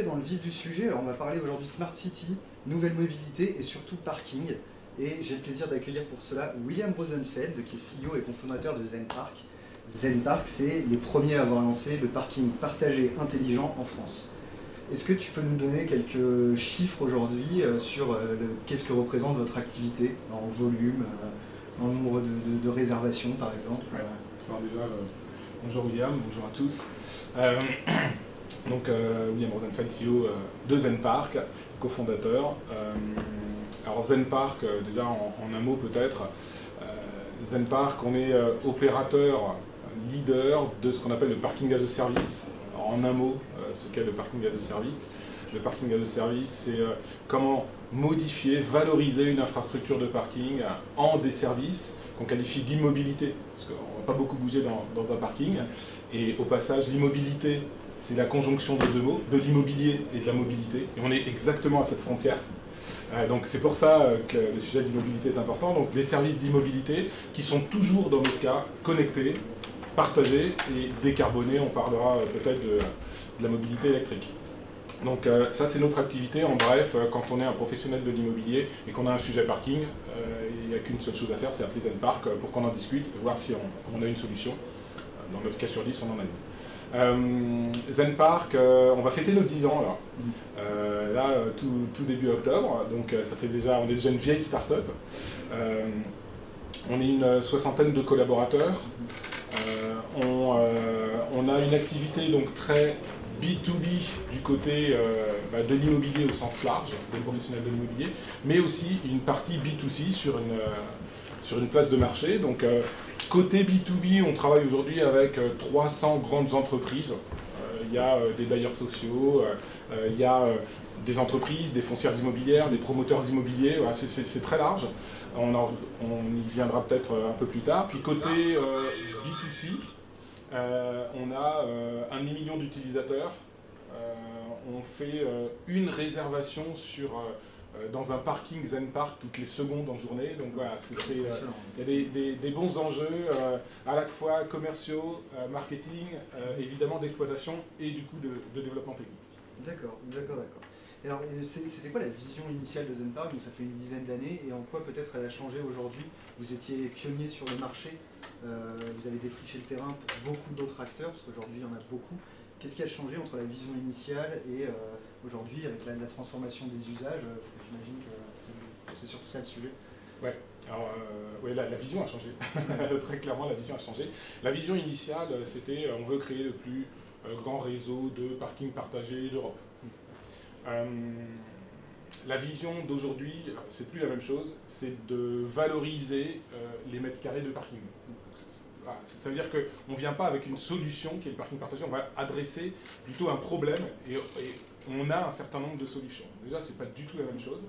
Dans le vif du sujet, alors on va parler aujourd'hui Smart City, nouvelle mobilité et surtout parking. Et j'ai le plaisir d'accueillir pour cela William Rosenfeld, qui est CEO et cofondateur de Zen Park. Zen Park, c'est les premiers à avoir lancé le parking partagé intelligent en France. Est-ce que tu peux nous donner quelques chiffres aujourd'hui euh, sur euh, qu'est-ce que représente votre activité en volume, euh, en nombre de, réservations par exemple? Bonjour William, bonjour à tous. donc euh, William Rosenfeld, CEO euh, de Zen Park, cofondateur. Euh, alors Zen Park, euh, déjà en, un mot peut-être, euh, Zen Park, on est opérateur leader de ce qu'on appelle le parking as a service. En un mot, ce qu'est le parking as a service. Le parking as a service, c'est comment modifier, valoriser une infrastructure de parking en des services qu'on qualifie d'immobilité, parce qu'on ne va pas beaucoup bouger dans un parking. Et au passage, l'immobilité, c'est la conjonction de deux mots, de l'immobilier et de la mobilité. Et on est exactement à cette frontière. Euh, donc c'est pour ça euh, que le sujet d'immobilité est important. Donc des services d'immobilité qui sont toujours, dans notre cas, connectés, partagés et décarbonés. On parlera euh, peut-être de, la mobilité électrique. Donc ça c'est notre activité, en bref, quand on est un professionnel de l'immobilier et qu'on a un sujet parking, il n'y a qu'une seule chose à faire, c'est appeler Zen Park pour qu'on en discute, voir si on, on a une solution. Dans 9 cas sur 10, on en a une. Euh, Zen Park, euh, on va fêter nos 10 ans là, Euh, là tout, début octobre, donc ça fait déjà, on est déjà une vieille start-up. On est une soixantaine de collaborateurs. On, on a une activité donc très B2B du côté bah, de l'immobilier au sens large, des professionnels de l'immobilier, mais aussi une partie B2C sur une, sur une place de marché. Donc, euh, côté B2B, on travaille aujourd'hui avec euh, 300 grandes entreprises. Euh, Il y a euh, des bailleurs sociaux, euh, euh, il y a euh, des entreprises, des foncières immobilières, des promoteurs immobiliers, c'est- très large. On, y viendra peut-être euh, un peu plus tard. Puis côté euh, B2C, euh, on a euh, un demi-million d'utilisateurs. Euh, on fait euh, une réservation sur, euh, euh, dans un parking Zen Park toutes les secondes en journée. Donc voilà, euh, il y a des, des- des bons enjeux euh, à la fois commerciaux, euh, marketing, euh, évidemment d'exploitation et du coup de, de développement technique. D'accord, d'accord, d'accord. Et Alors, c'était quoi la vision initiale de Zen Park? Donc, ça fait une dizaine d'années, et en quoi peut-être elle a changé aujourd'hui? Vous étiez pionnier sur le marché, euh, vous avez défriché le terrain pour beaucoup d'autres acteurs, parce qu'aujourd'hui il y en a beaucoup. Qu'est-ce qui a changé entre la vision initiale et euh, aujourd'hui avec la, la transformation des usages euh, Parce que j'imagine que c'est- surtout ça le sujet. Alors, euh, ouais, la, la vision a changé. Très clairement, la vision a changé. La vision initiale, euh, c'était on veut créer le plus grand réseau de parkings partagés d'Europe. Euh, la vision d'aujourd'hui, c'est plus la même chose, c'est de valoriser euh, les mètres carrés de parking. Donc, c'est- c'est- voilà, Ça veut dire qu'on ne vient pas avec une solution qui est le parking partagé, on va adresser plutôt un problème et, on a un certain nombre de solutions. Déjà, c'est pas du tout la même chose.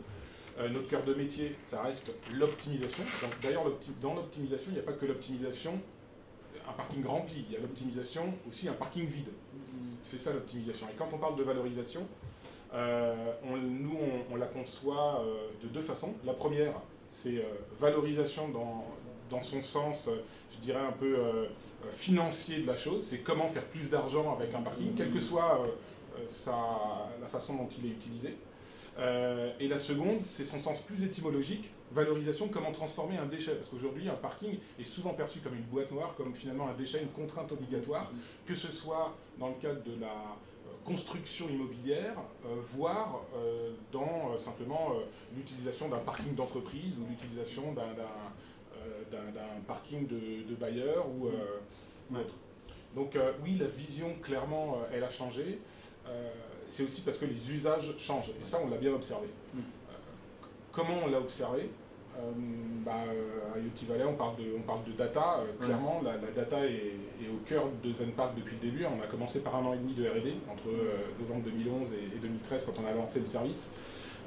Euh, notre cœur de métier, ça reste l'optimisation. D'ailleurs, dans l'optimisation, il n'y a pas que l'optimisation, un parking rempli, il y a l'optimisation aussi un parking vide. C'est ça l'optimisation. Et quand on parle de valorisation, euh, nous, on, la conçoit euh, de deux façons. La première, c'est valorisation dans, dans son sens, euh, je dirais, un peu euh, euh, financier de la chose. C'est comment faire plus d'argent avec un parking, quelle que soit sa- la façon dont il est utilisé. Et la seconde, c'est son sens plus étymologique, valorisation, comment transformer un déchet. Parce qu'aujourd'hui, un parking est souvent perçu comme une boîte noire, comme finalement un déchet, une contrainte obligatoire, que ce soit dans le cadre de la construction immobilière, voire dans simplement l'utilisation d'un parking d'entreprise ou l'utilisation d'un d'un, euh, d'un- parking de, de bailleur ou, euh, ou autre. Donc euh, oui, la vision, clairement, euh, elle a changé. Euh, c'est aussi parce que les usages changent. Et ça, on l'a bien observé. Mm. Euh, comment on l'a observé? Euh, bah, à IoT Valley, on parle de, on parle de data. clairement, la, data est, au cœur de ZenPark depuis le début. On a commencé par un an et demi de RD, entre novembre 2011 et, 2013, quand on a lancé le service.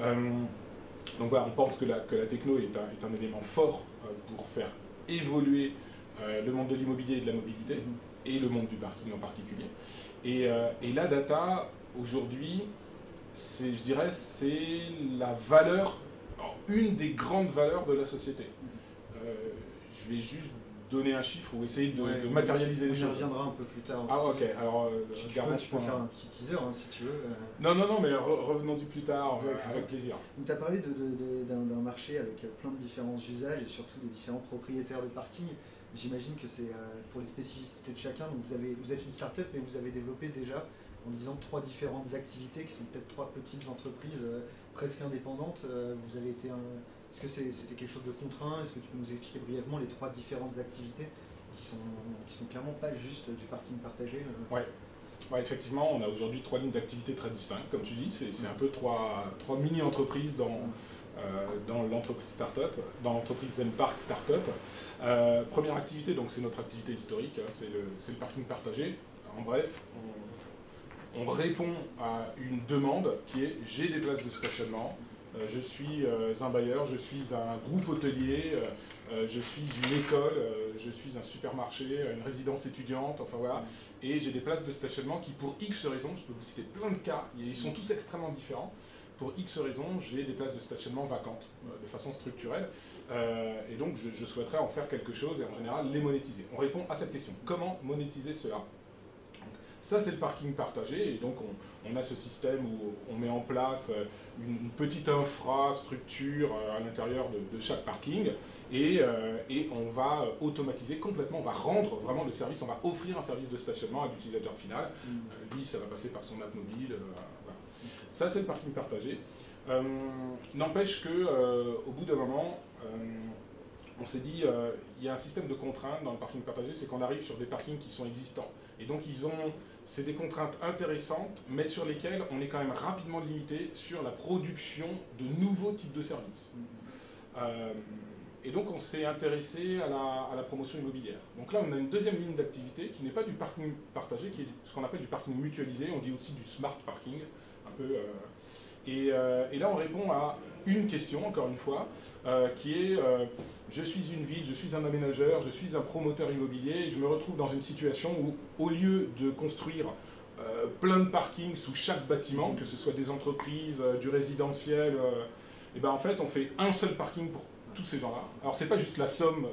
donc voilà, on pense que la, que la techno est un, est un élément fort pour faire évoluer le monde de l'immobilier et de la mobilité, mm-hmm. et le monde du parking en particulier. Et, et la data, aujourd'hui, c'est, je dirais, c'est la valeur, une des grandes valeurs de la société. Euh, je vais juste donner un chiffre ou essayer de, matérialiser les choses. On reviendra un peu plus tard. Ah ok, alors euh, tu, peux, faire un petit teaser hein, si tu veux. Euh. Non, non, non, mais revenons-y plus tard, avec plaisir. Tu as parlé d'un marché avec plein de différents usages et surtout des différents propriétaires de parking. J'imagine que c'est pour les spécificités de chacun. Donc vous, avez, vous êtes une start-up, mais vous avez développé déjà en disant trois différentes activités qui sont peut-être trois petites entreprises euh, presque indépendantes. Euh, vous avez été Est-ce que c'était quelque chose de contraint? Est-ce que tu peux nous expliquer brièvement les trois différentes activités qui sont, qui sont clairement pas juste du parking partagé euh? Ouais. Ouais, effectivement, on a aujourd'hui trois lignes d'activité très distinctes, comme tu dis, c'est un peu trois, trois mini-entreprises dans, dans l'entreprise startup, dans l'entreprise Zenpark Startup. première activité, donc c'est notre activité historique, hein, c'est le, le, parking partagé. En bref, on, on répond à une demande qui est j'ai des places de stationnement, euh, je suis euh, un bailleur, je suis un groupe hôtelier, euh, je suis une école, je suis un supermarché, une résidence étudiante, enfin voilà, et j'ai des places de stationnement qui, pour X raisons, je peux vous citer plein de cas, et ils sont tous extrêmement différents, pour X raisons, j'ai des places de stationnement vacantes de façon structurelle, et donc je, je souhaiterais en faire quelque chose et en général les monétiser. On répond à cette question. Comment monétiser cela? Ça, c'est le parking partagé. Et donc, on, a ce système où on met en place euh, une, petite infrastructure euh, à l'intérieur de, chaque parking. Euh, et, on va automatiser complètement, on va rendre vraiment le service, on va offrir un service de stationnement à l'utilisateur final. Mm. lui, ça va passer par son app mobile. Ça, c'est le parking partagé. N'empêche que au bout d'un moment, on s'est dit, euh, il y a un système de contraintes dans le parking partagé, c'est qu'on arrive sur des parkings qui sont existants. Et donc, ils ont, c'est des contraintes intéressantes, mais sur lesquelles on est quand même rapidement limité sur la production de nouveaux types de services. Euh, et donc, on s'est intéressé à la, promotion immobilière. Donc là, on a une deuxième ligne d'activité qui n'est pas du parking partagé, qui est ce qu'on appelle du parking mutualisé. On dit aussi du smart parking, un peu. Euh, euh, et, là, on répond à une question, encore une fois, euh, qui est euh, je suis une ville, je suis un aménageur, je suis un promoteur immobilier, je me retrouve dans une situation où, au lieu de construire plein de parkings sous chaque bâtiment, que ce soit des entreprises, du résidentiel, et ben en fait, on fait un seul parking pour tous ces gens-là. Alors, c'est pas juste la somme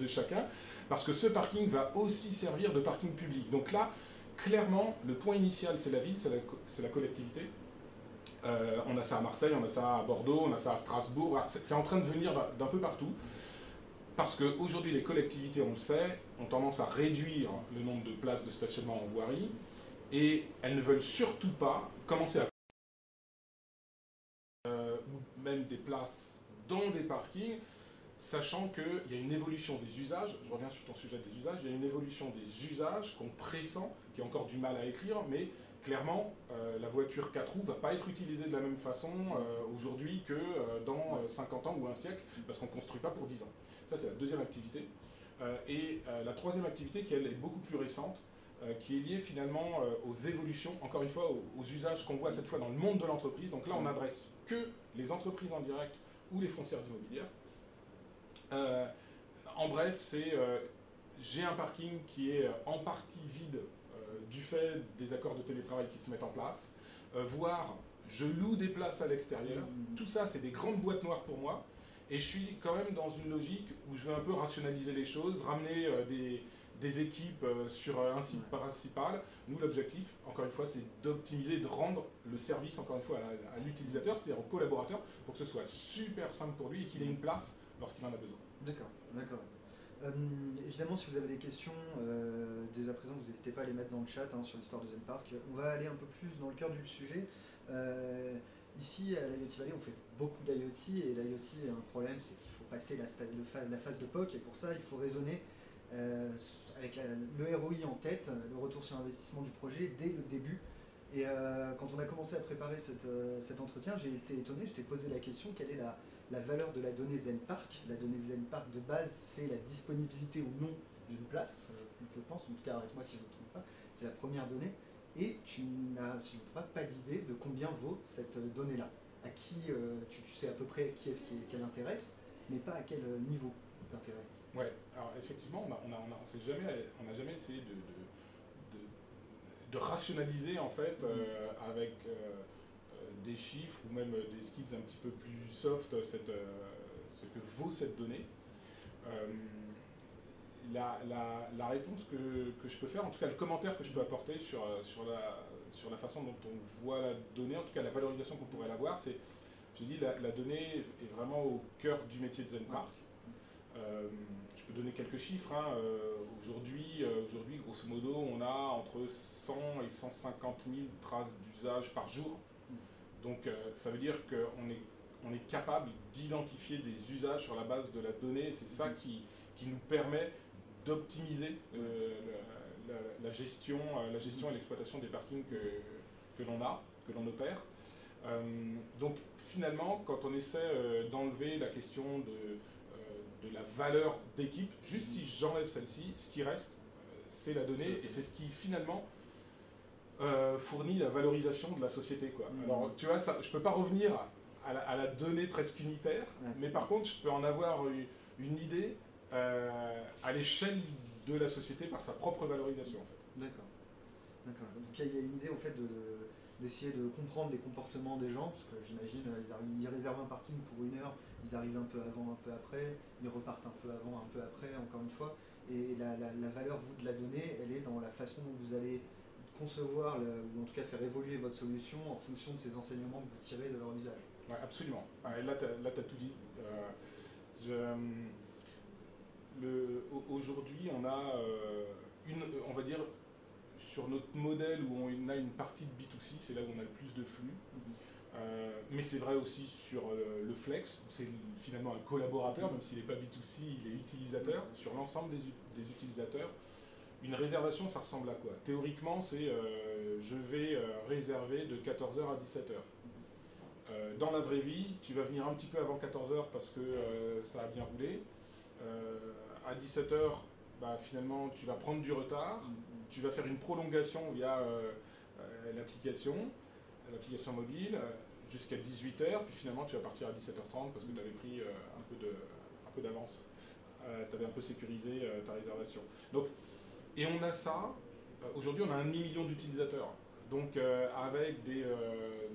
de chacun, parce que ce parking va aussi servir de parking public. Donc là, clairement, le point initial, c'est la ville, c'est la collectivité. Euh, on a ça à Marseille, on a ça à Bordeaux, on a ça à Strasbourg. C'est en train de venir d'un peu partout. Parce qu'aujourd'hui, les collectivités, on le sait, ont tendance à réduire le nombre de places de stationnement en voirie. Et elles ne veulent surtout pas commencer à... Euh, même des places dans des parkings, sachant qu'il y a une évolution des usages, je reviens sur ton sujet des usages, il y a une évolution des usages qu'on pressent, qui a encore du mal à écrire, mais clairement, euh, la voiture 4 roues ne va pas être utilisée de la même façon euh, aujourd'hui que euh, dans 50 ans ou un siècle, parce qu'on ne construit pas pour 10 ans. Ça, c'est la deuxième activité. et la troisième activité, qui elle est beaucoup plus récente, qui est liée finalement aux évolutions, encore une fois, aux, usages qu'on voit cette fois dans le monde de l'entreprise. Donc là, on n'adresse que les entreprises en direct ou les foncières immobilières. en bref, c'est j'ai un parking qui est en partie vide du fait des accords de télétravail qui se mettent en place, euh, voire je loue des places à l'extérieur. Mmh. Tout ça, c'est des grandes boîtes noires pour moi. Et je suis quand même dans une logique où je veux un peu rationaliser les choses, ramener euh, des, équipes sur un site principal. Nous, l'objectif, encore une fois, c'est d'optimiser, de rendre le service, encore une fois, à, à l'utilisateur, c'est-à-dire au collaborateur, pour que ce soit super simple pour lui et qu'il ait une place lorsqu'il en a besoin. D'accord, d'accord. Euh, évidemment, si vous avez des questions euh, dès à présent, vous n'hésitez pas à les mettre dans le chat hein, sur l'histoire de Zen Park. On va aller un peu plus dans le cœur du sujet. Euh, ici, à l'IoT Valley, on fait beaucoup d'IoT et l'IoT, un problème, c'est qu'il faut passer la, phase de POC et pour ça, il faut raisonner avec le ROI en tête, le retour sur investissement du projet dès le début. Et quand on a commencé à préparer cet entretien, j'ai été étonné, je t'ai posé la question quelle est la, la valeur de la donnée ZenPark. La donnée ZenPark de base, c'est la disponibilité ou non d'une place, euh, je pense, en tout cas arrête-moi si je ne me trompe pas, c'est la première donnée, et tu n'as, si je ne me trompe pas, pas d'idée de combien vaut cette euh, donnée-là. À qui, euh, tu, sais à peu près qui est-ce qu'elle intéresse, mais pas à quel niveau d'intérêt. Ouais, alors effectivement, on n'a on a, on jamais, on jamais essayé de, de, rationaliser en fait mm-hmm. avec des chiffres ou même des skills un petit peu plus soft cette, ce que vaut cette donnée la, la, réponse que, que, je peux faire, en tout cas le commentaire que je peux apporter sur, euh, sur, la, sur la façon dont on voit la donnée, en tout cas la valorisation qu'on pourrait l'avoir, c'est, j'ai dit, la, la, donnée est vraiment au cœur du métier de ZenPark. Euh, je peux donner quelques chiffres. Hein. Euh, aujourd'hui, aujourd'hui, grosso modo, on a entre 100 et 150 000 traces d'usage par jour. Donc ça veut dire qu'on est, on est capable d'identifier des usages sur la base de la donnée. C'est ça qui, qui nous permet d'optimiser euh, la, gestion, euh, la gestion et l'exploitation des parkings que, que l'on a, que l'on opère. Euh, donc finalement, quand on essaie d'enlever la question de, de la valeur d'équipe, juste si j'enlève celle-ci, ce qui reste, c'est la donnée et c'est ce qui finalement fournit la valorisation de la société. Quoi. Mmh. Alors tu vois, ça, je ne peux pas revenir à la, à la, donnée presque unitaire, mais par contre je peux en avoir une, une idée euh, à l'échelle de la société par sa propre valorisation en fait. D'accord. D'accord. Donc il y a une idée en fait d'essayer de, comprendre les comportements des gens, parce que j'imagine ils, ils, réservent un parking pour une heure, ils arrivent un peu avant, un peu après, ils repartent un peu avant, un peu après, encore une fois. Et la, valeur, vous, de la donnée, elle est dans la façon dont vous allez concevoir, ou en tout cas faire évoluer votre solution en fonction de ces enseignements que vous tirez de leur usage. Absolument. là, tu as, tout dit. Euh, je, aujourd'hui, on a euh, une, on va dire, sur notre modèle où on a une partie de B2C, c'est là où on a le plus de flux. Mhm. Euh, mais c'est vrai aussi sur euh, le Flex, c'est finalement un collaborateur, même s'il n'est pas B2C, il est utilisateur. Mhm. Sur l'ensemble des, des, utilisateurs, une réservation, ça ressemble à quoi? Théoriquement, c'est je vais réserver de 14h à 17h. Mhm. dans la vraie vie, tu vas venir un petit peu avant 14h parce que ça a bien roulé. Euh, à 17h, bah, finalement, tu vas prendre du retard, tu vas faire une prolongation via euh, euh, l'application, l'application mobile, jusqu'à 18h, puis finalement, tu vas partir à 17h30 parce que tu avais pris un peu d'avance. tu avais un peu sécurisé ta réservation. Donc, et on a ça, aujourd'hui on a un demi-million d'utilisateurs. Donc avec des,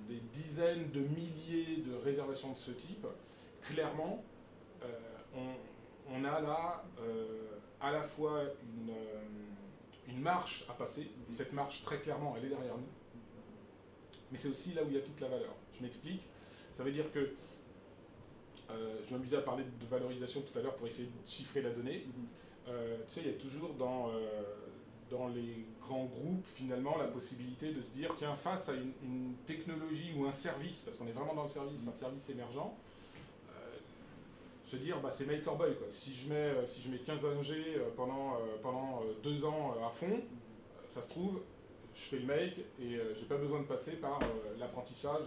des, dizaines de milliers de réservations de ce type, clairement, on, a là euh, à la fois une, euh, marche à passer, et cette marche, très clairement, elle est derrière nous. Mais c'est aussi là où il y a toute la valeur. Je m'explique. Ça veut dire que euh, je m'amusais à parler de valorisation tout à l'heure pour essayer de chiffrer la donnée. Tu sais, il y a toujours dans, dans les grands groupes, finalement, la possibilité de se dire, tiens, face à une, technologie ou un service, parce qu'on est vraiment dans le service, un service émergent, se dire bah, c'est make or buy. Quoi. Si, je mets, euh, si je mets 15 ANG euh, pendant, euh, pendant deux ans à fond, ça se trouve, je fais le make et j'ai pas besoin de passer par l'apprentissage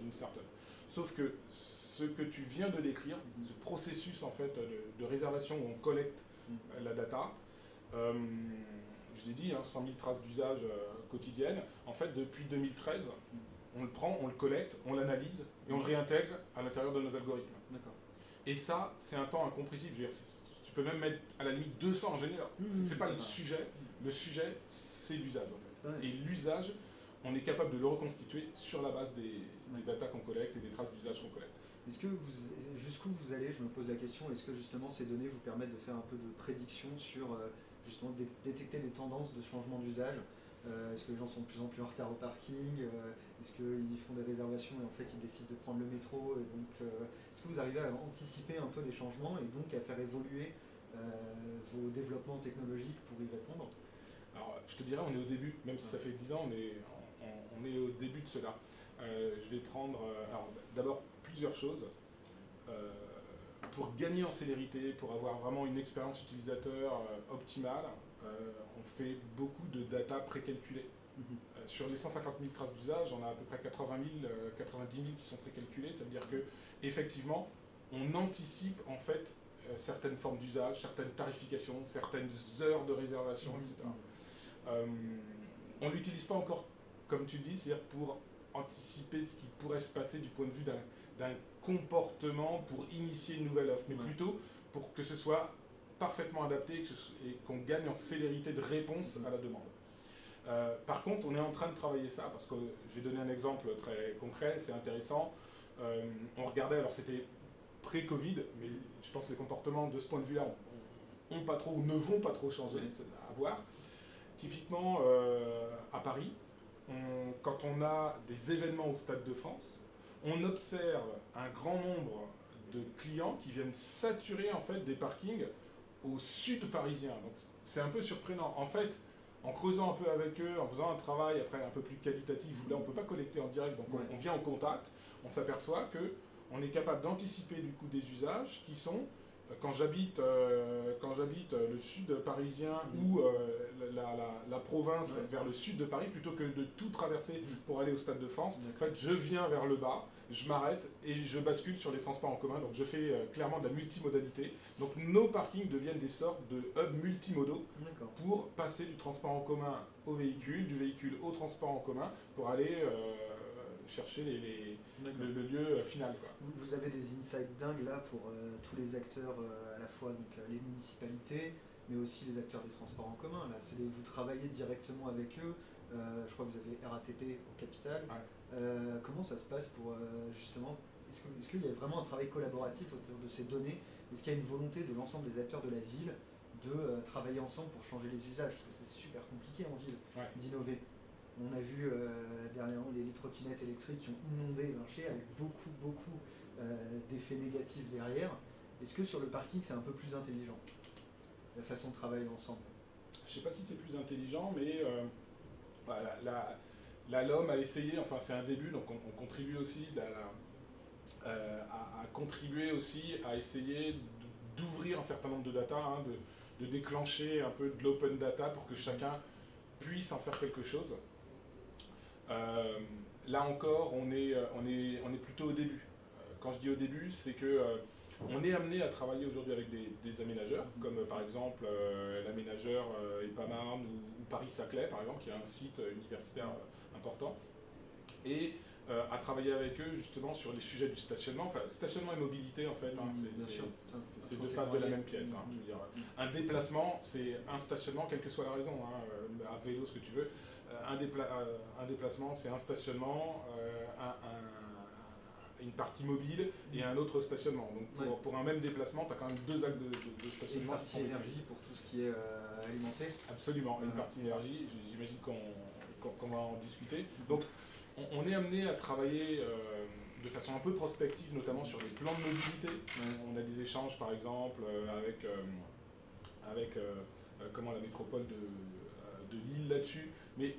d'une startup. Sauf que ce que tu viens de décrire, ce processus en fait de, réservation où on collecte la data, je l'ai dit, 100 hein, 000 traces d'usage quotidiennes, en fait depuis 2013, on le prend, on le collecte, on l'analyse et on le réintègre à l'intérieur de nos algorithmes. D'accord. Et ça, c'est un temps incompressible. Je veux dire, tu peux même mettre à la limite 200 ingénieurs. Ce mmh, c'est pas le sujet. Le sujet, c'est l'usage en fait. Et l'usage, on est capable de le reconstituer sur la base des, datas qu'on collecte et des traces d'usage qu'on collecte. Est-ce que vous, jusqu'où vous allez, je me pose la question, est-ce que justement ces données vous permettent de faire un peu de prédiction sur euh, justement détecter des tendances de changement d'usage? Euh, est-ce que les gens sont de plus en plus en retard au parking? Euh, Est-ce qu'ils font des réservations et en fait ils décident de prendre le métro? Et donc, Est-ce que vous arrivez à anticiper un peu les changements et donc à faire évoluer vos développements technologiques pour y répondre? Alors je te dirais, on est au début, même si ça fait 10 ans, on est, on, est au début de cela. je vais prendre d'abord plusieurs choses pour gagner en célérité, pour avoir vraiment une expérience utilisateur optimale, euh, on fait beaucoup de data précalculées. Mhm. Euh, sur les 150 000 traces d'usage, on a à peu près 80 000, 90 000 qui sont précalculées. Ça veut dire que effectivement, on anticipe en fait euh, certaines formes d'usage, certaines tarifications, certaines heures de réservation, etc. Euh, on l'utilise pas encore, comme tu le dis, c'est-à-dire pour anticiper ce qui pourrait se passer du point de vue d'un comportement pour initier une nouvelle offre, mais plutôt pour que ce soit parfaitement adapté et qu'on gagne en célérité de réponse à la demande. Euh, par contre, on est en train de travailler ça, parce que j'ai donné un exemple très concret, c'est intéressant. Euh, on regardait, alors c'était pré-Covid, mais je pense que les comportements de ce point de vue-là ont, pas trop ou ne vont pas trop changer, c'est à voir. Typiquement, euh, à Paris, quand on a des événements au Stade de France, on observe un grand nombre de clients qui viennent saturer en fait des parkings au sud parisien. Donc c'est un peu surprenant. En fait, en creusant un peu avec eux, en faisant un travail après un peu plus qualitatif, où là on ne peut pas collecter en direct, donc on, vient en contact, on s'aperçoit que on est capable d'anticiper du coup des usages qui sont quand j'habite euh, quand j'habite le sud parisien mm. ou euh, la, province vers le sud de Paris plutôt que de tout traverser mm. pour aller au stade de France en fait je viens vers le bas je m'arrête et je bascule sur les transports en commun. Donc je fais euh, clairement de la multimodalité. Donc nos parkings deviennent des sortes de hubs multimodaux pour passer du transport en commun au véhicule du véhicule au transport en commun pour aller chercher les, le, lieu euh, final. Quoi. Vous, avez des insights dingues là pour euh, tous les acteurs, euh, à la fois donc, les municipalités, mais aussi les acteurs des transports en commun. Là. vous travaillez directement avec eux. je crois que vous avez RATP au capital. comment ça se passe pour justement Est-ce qu'il y a vraiment un travail collaboratif autour de ces données? Est-ce qu'il y a une volonté de l'ensemble des acteurs de la ville de travailler ensemble pour changer les usages? Parce que c'est super compliqué en ville d'innover. On a vu euh, dernièrement des trottinettes électriques qui ont inondé le marché avec beaucoup, beaucoup euh, d'effets négatifs derrière. Est-ce que sur le parking, c'est un peu plus intelligent, la façon de travailler ensemble? Je ne sais pas si c'est plus intelligent, mais euh, la, LOM a essayé, enfin c'est un début, donc on, contribue aussi à, contribuer aussi à essayer d'ouvrir un certain nombre de data, hein, de déclencher un peu de l'open data pour que chacun puisse en faire quelque chose. Euh, là encore, on est, euh, on, est, on est plutôt au début. Euh, quand je dis au début, c'est que on est amené à travailler aujourd'hui avec des, aménageurs, comme par exemple l'aménageur Epamarne ou, Paris-Saclay, par exemple, qui est un site universitaire important, et à travailler avec eux justement sur les sujets du stationnement. Enfin, stationnement et mobilité, en fait, hein, c'est deux faces de la même pièce. Hein, je veux dire. Un déplacement, c'est un stationnement, quelle que soit la raison, hein, à vélo, ce que tu veux. Euh, euh, un, déplacement, c'est un stationnement, euh, une partie mobile et un autre stationnement. Donc pour, un même déplacement, tu as quand même deux actes de, stationnement. Une partie énergie pour tout ce qui est alimenté Absolument, une partie énergie, j'imagine qu'on va en discuter. Donc on, est amené à travailler de façon un peu prospective, notamment sur les plans de mobilité. On a des échanges par exemple avec, avec comment la métropole de de Lille là-dessus, mais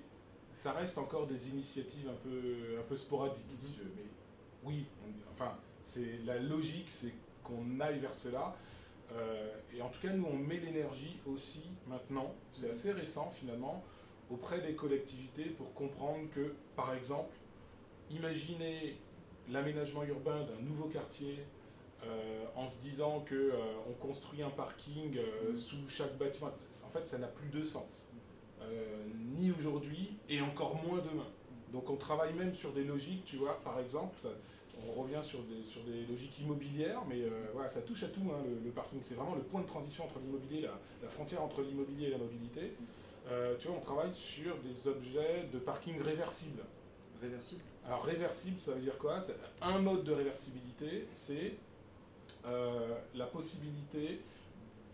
ça reste encore des initiatives un peu, un peu sporadiques, Mais oui, enfin, c'est la logique, c'est qu'on aille vers cela. Euh, et en tout cas, nous, on met l'énergie aussi maintenant, c'est assez récent finalement, auprès des collectivités pour comprendre que, par exemple, imaginez l'aménagement urbain d'un nouveau quartier euh, en se disant qu'on euh, on construit un parking sous chaque bâtiment. En fait, ça n'a plus de sens. Euh, ni aujourd'hui, et encore moins demain. Donc on travaille même sur des logiques, tu vois, par exemple, on revient sur des, sur des logiques immobilières, mais euh, voilà, ça touche à tout, hein, le, parking. C'est vraiment le point de transition entre l'immobilier, la, la, frontière entre l'immobilier et la mobilité. Euh, tu vois, on travaille sur des objets de parking réversibles. Réversible? Alors réversible, ça veut dire quoi? Un mode de réversibilité, c'est la possibilité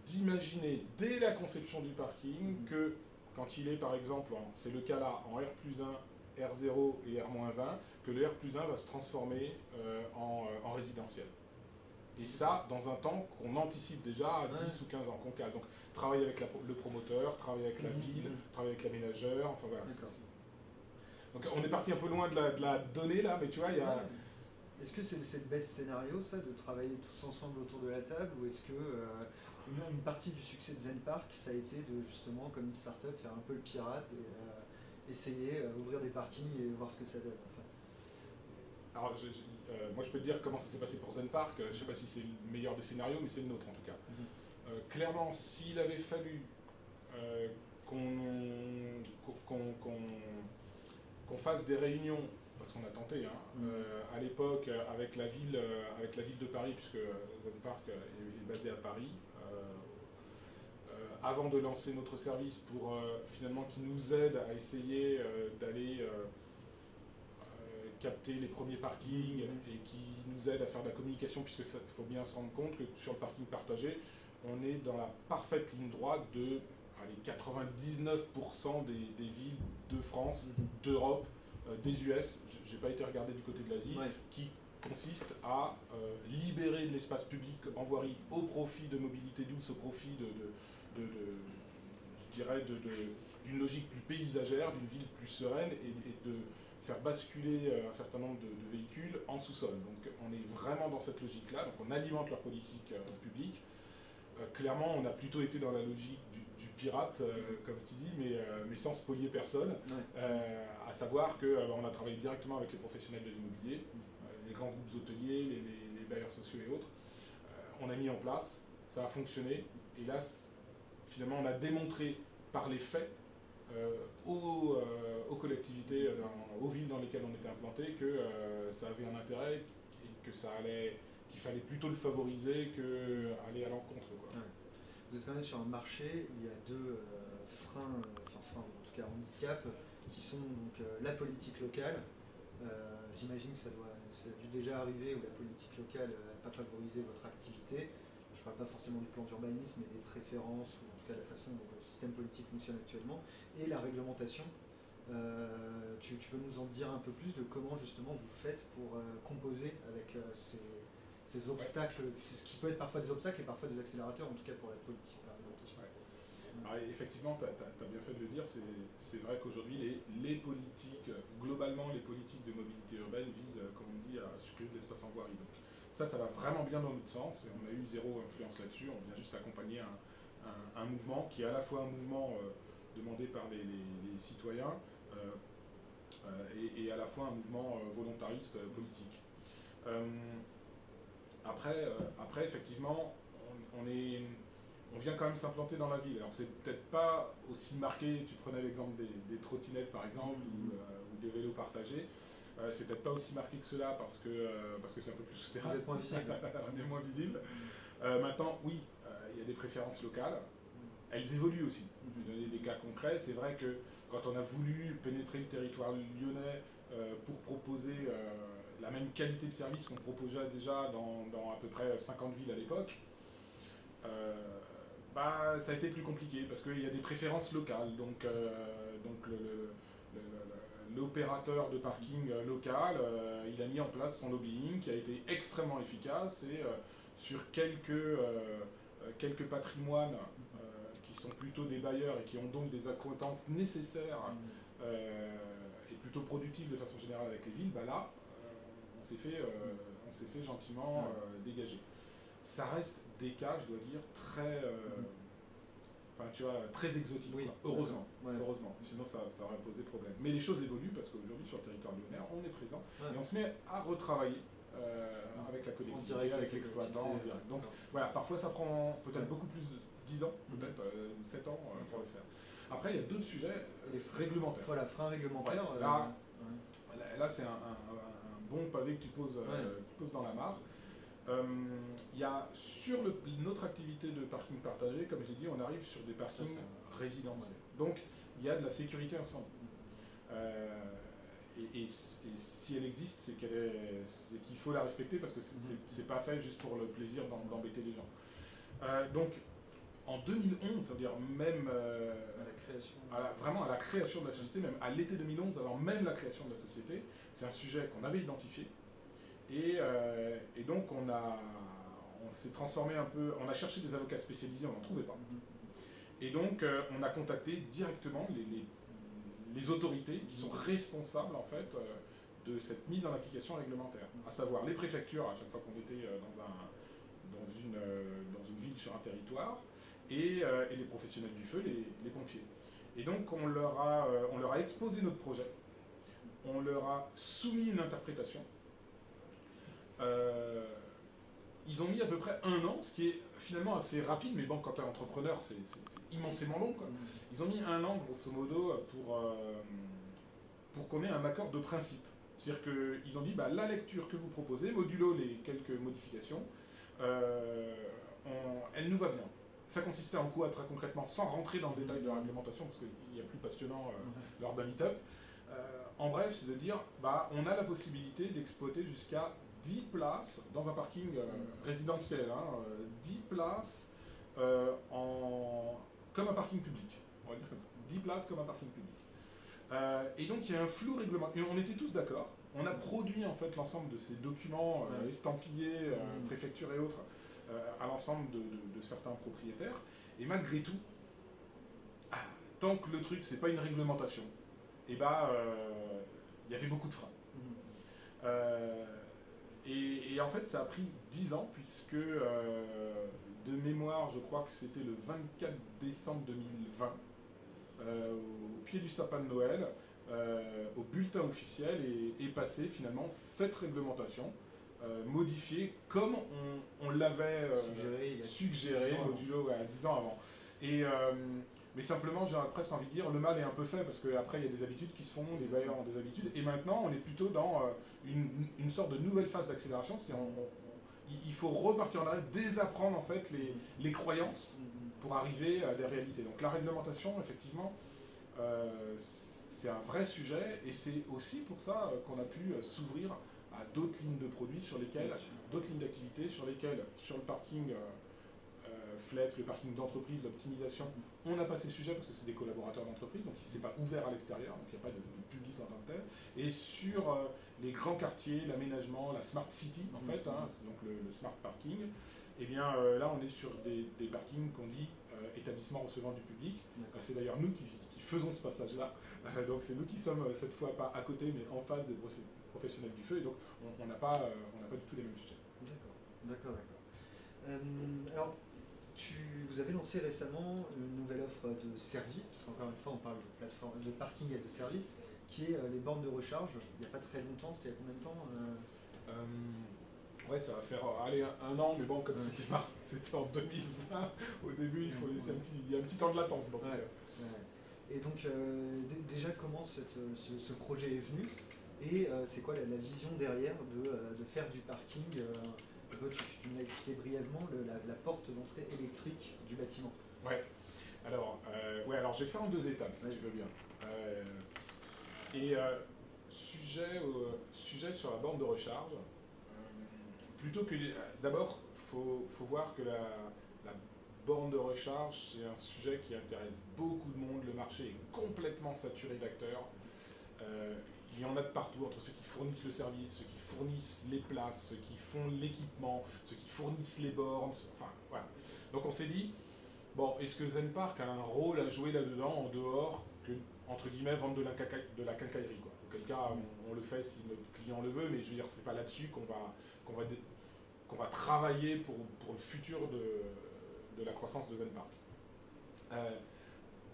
d'imaginer dès la conception du parking que quand il est par exemple, c'est le cas là, en R plus 1, R0 et R-1, que le R plus 1 va se transformer euh, euh, en, résidentiel. Et ça, dans un temps qu'on anticipe déjà à 10 ou 15 ans, qu'on Donc, travailler avec le promoteur, travailler avec la ville, travailler avec l'aménageur, enfin voilà. Donc, on est parti un peu loin de la, donnée là, mais tu vois, il y a. Est-ce que c'est le best scénario, ça, de travailler tous ensemble autour de la table, ou est-ce que euh, une, partie du succès de Zen Park, ça a été de justement, comme une start-up, faire un peu le pirate et euh, essayer, d'ouvrir euh, ouvrir des parkings et voir ce que ça donne Alors, Euh, moi, je peux te dire comment ça s'est passé pour Zen Park. Je ne sais pas si c'est le meilleur des scénarios, mais c'est le nôtre en tout cas. Mhm. clairement, s'il avait fallu qu'on qu'on fasse des réunions, parce qu'on a tenté, hein, mhm. à l'époque avec, la ville, avec la ville de Paris, puisque Zen Park est, basé à Paris, avant de lancer notre service pour finalement qui nous aide à essayer d'aller capter les premiers parkings et qui nous aide à faire de la communication, puisque il faut bien se rendre compte que sur le parking partagé, on est dans la parfaite ligne droite de allez, 99% des, villes de France, mhm. d'Europe, euh, des US, j'ai pas été regardé du côté de l'Asie, qui consiste à euh, libérer de l'espace public en voirie au profit de mobilité douce, au profit de, de, je dirais, d'une logique plus paysagère, d'une ville plus sereine et de faire basculer euh, un certain nombre de, véhicules en sous-sol. Donc on est vraiment dans cette logique-là, donc on alimente leur politique euh, publique. Euh, clairement, on a plutôt été dans la logique pirate, comme tu dis, mais, mais sans spolier personne. à savoir qu'on a travaillé directement avec les professionnels de l'immobilier, les grands groupes hôteliers, les, les, bailleurs sociaux et autres. on a mis en place, ça a fonctionné, et là, finalement, on a démontré par les faits euh, aux, euh, aux, collectivités, euh, aux villes dans lesquelles on était implanté, que ça avait un intérêt et que ça allait, qu'il fallait plutôt le favoriser que aller à l'encontre. Vous êtes quand même sur un marché où il y a deux freins, enfin freins, en tout cas handicap, qui sont donc la politique locale. J'imagine que ça, doit, a dû déjà arriver où la politique locale n'a pas favorisé votre activité je ne parle pas forcément du plan d'urbanisme, mais des préférences, ou en tout cas la façon dont le système politique fonctionne actuellement, et la réglementation. Euh, tu, veux nous en dire un peu plus de comment justement vous faites pour euh, composer avec euh, ces, obstacles, ce qui peut être parfois des obstacles et parfois des accélérateurs, en tout cas pour la politique, effectivement, tu as, bien fait de le dire, c'est vrai qu'aujourd'hui, les, politiques, globalement, les politiques de mobilité urbaine visent, comme on dit, à supprimer de l'espace en voirie. Donc, ça, ça va vraiment bien dans notre sens et on a eu zéro influence là-dessus. On vient juste accompagner un, mouvement qui est à la fois un mouvement euh, demandé par les, citoyens euh, euh, et, à la fois un mouvement volontariste politique. Après, après, effectivement, on, est, on vient quand même s'implanter dans la ville. Alors, c'est peut-être pas aussi marqué, tu prenais l'exemple des, trottinettes par exemple, ou des vélos partagés. Euh, c'est peut-être pas aussi marqué que cela parce que euh, parce que c'est un peu plus souterrain. moins visible. on est moins visible. Euh, maintenant, oui, il y a des préférences locales. Elles évoluent aussi. Je vais donner des cas concrets. C'est vrai que quand on a voulu pénétrer le territoire lyonnais pour proposer la même qualité de service qu'on proposait déjà dans, dans, à peu près 50 villes à l'époque, bah, ça a été plus compliqué parce qu'il y a des préférences locales. Donc, donc le, l'opérateur de parking euh, local, euh, il a mis en place son lobbying qui a été extrêmement efficace et euh, sur quelques, quelques patrimoines qui sont plutôt des bailleurs et qui ont donc des acquaintances nécessaires mmh. et plutôt productives de façon générale avec les villes, bah là, on s'est fait, on fait gentiment dégager. Ça reste des cas, je dois dire, très... Mmh enfin tu vois, très exotique. Oui, heureusement, heureusement. Sinon ça, ça, aurait posé problème. Mais les choses évoluent parce qu'aujourd'hui sur le territoire lyonnais, on est présent et on se met à retravailler euh, avec la collectivité, avec l'exploitant Donc voilà, parfois ça prend peut-être beaucoup plus de 10 ans, mm-hmm. peut-être 7 euh, ans euh, pour le faire. Après, il y a d'autres sujets les réglementaires. Voilà, frein réglementaire. là, là, c'est un, bon pavé que tu poses, tu poses dans la mare. Euh, il y a sur notre activité de parking partagé, comme je l'ai dit, on arrive sur des parkings résidentiels. Donc il y a de la sécurité ensemble. Euh, et, si elle existe, c'est qu'il faut la respecter parce que c'est pas fait juste pour le plaisir d'embêter les gens. Euh, donc en 2011, c'est-à-dire même à la création. vraiment à la création de la société, même à l'été 2011, avant même la création de la société, c'est un sujet qu'on avait identifié, euh, et, donc on, on s'est transformé un peu, on a cherché des avocats spécialisés, on n'en trouvait pas. Et donc euh, on a contacté directement les, autorités qui sont responsables en fait euh, de cette mise en application réglementaire, à savoir les préfectures à chaque fois qu'on était dans, un, dans, une, dans une ville sur un territoire, et, et les professionnels du feu, les, les, pompiers. Et donc on leur, a, on leur a exposé notre projet, on leur a soumis une interprétation, euh, ils ont mis à peu près un an, ce qui est finalement assez rapide, mais bon, quand tu es entrepreneur, c'est immensément long. Quoi. Ils ont mis un an, grosso modo, pour, euh, pour qu'on ait un accord de principe. C'est-à-dire qu'ils ont dit, bah, la lecture que vous proposez, modulo les quelques modifications, euh, elle nous va bien. Ça consistait en quoi très concrètement, sans rentrer dans le détail de la réglementation, parce qu'il y a plus passionnant lors d'un meet-up. En bref, c'est de dire, bah, on a la possibilité d'exploiter jusqu'à 10 places dans un parking euh, résidentiel, 10 hein, euh, places euh, en... comme un parking public, on va dire comme ça, 10 places comme un parking public. et donc il y a un flou réglementaire, on était tous d'accord, on a produit en fait l'ensemble de ces documents estampillés, préfecture et autres, à l'ensemble de, certains propriétaires, et malgré tout, ah, tant que le truc c'est pas une réglementation, et eh bah il y avait beaucoup de freins. Mmh. Et, en fait, ça a pris 10 ans, puisque euh, de mémoire, je crois que c'était le 24 décembre 2020, euh, au pied du sapin de Noël, euh, au bulletin officiel, est, passé finalement cette réglementation. modifiée comme on, l'avait suggéré, modulo à 10 ans avant. Et, mais simplement, j'ai presque envie de dire, le mal est un peu fait, parce qu'après, il y a des habitudes qui se font, les bailleurs ont des habitudes, et maintenant, on est plutôt dans euh, une, sorte de nouvelle phase d'accélération, il faut repartir en arrière, désapprendre en fait les, croyances pour arriver à des réalités. Donc la réglementation, effectivement, euh, c'est un vrai sujet, et c'est aussi pour ça euh, qu'on a pu s'ouvrir à d'autres lignes de produits sur lesquelles, d'autres lignes d'activité sur lesquelles, sur le parking euh, flex, le parking d'entreprise, l'optimisation, on n'a pas ces sujets parce que c'est des collaborateurs d'entreprise, donc c'est pas ouvert à l'extérieur, donc il n'y a pas de, public en tant que tel. Et sur euh, les grands quartiers, l'aménagement, la smart city en fait, hein, donc le, smart parking, et eh bien euh, là on est sur des, parkings qu'on dit établissements recevant du public. C'est d'ailleurs nous qui, faisons ce passage-là, donc c'est nous qui sommes cette fois pas à côté mais en face des professionnels du feu, et donc on n'a pas, pas du tout les mêmes sujets. D'accord, d'accord, d'accord. alors, vous avez lancé récemment une nouvelle offre de service, parce qu'encore une fois on parle de plateforme de parking as a service, qui est euh, les bornes de recharge. Il n'y a pas très longtemps, c'était il y a combien de temps euh? Euh, Ouais, ça va faire un, an, mais bon, comme c'était en 2020, au début, il faut laisser un petit, il y a un petit temps de latence dans ce cas. Et donc, déjà, comment ce, projet est venu? Et c'est quoi la, vision derrière de, faire du parking tu, m'as expliqué brièvement la, porte d'entrée électrique du bâtiment. Ouais. Alors, euh, ouais, alors je vais faire en deux étapes, si tu veux bien. Euh, et euh, sujet, sujet sur la borne de recharge. plutôt que. D'abord, il faut, faut, voir que la, la borne de recharge, c'est un sujet qui intéresse beaucoup de monde. Le marché est complètement saturé d'acteurs. Il y en a de partout, entre ceux qui fournissent le service, ceux qui fournissent les places, ceux qui font l'équipement, ceux qui fournissent les bornes, enfin voilà. Donc on s'est dit, bon, est-ce que Zenpark a un rôle à jouer là-dedans en dehors que, entre guillemets, vendre de la, de la quincaillerie. Auquel cas, on, le fait si notre client le veut, mais je veux dire, c'est pas là-dessus qu'on va, va, va travailler pour, pour, le futur de, de la croissance de Zenpark. Euh,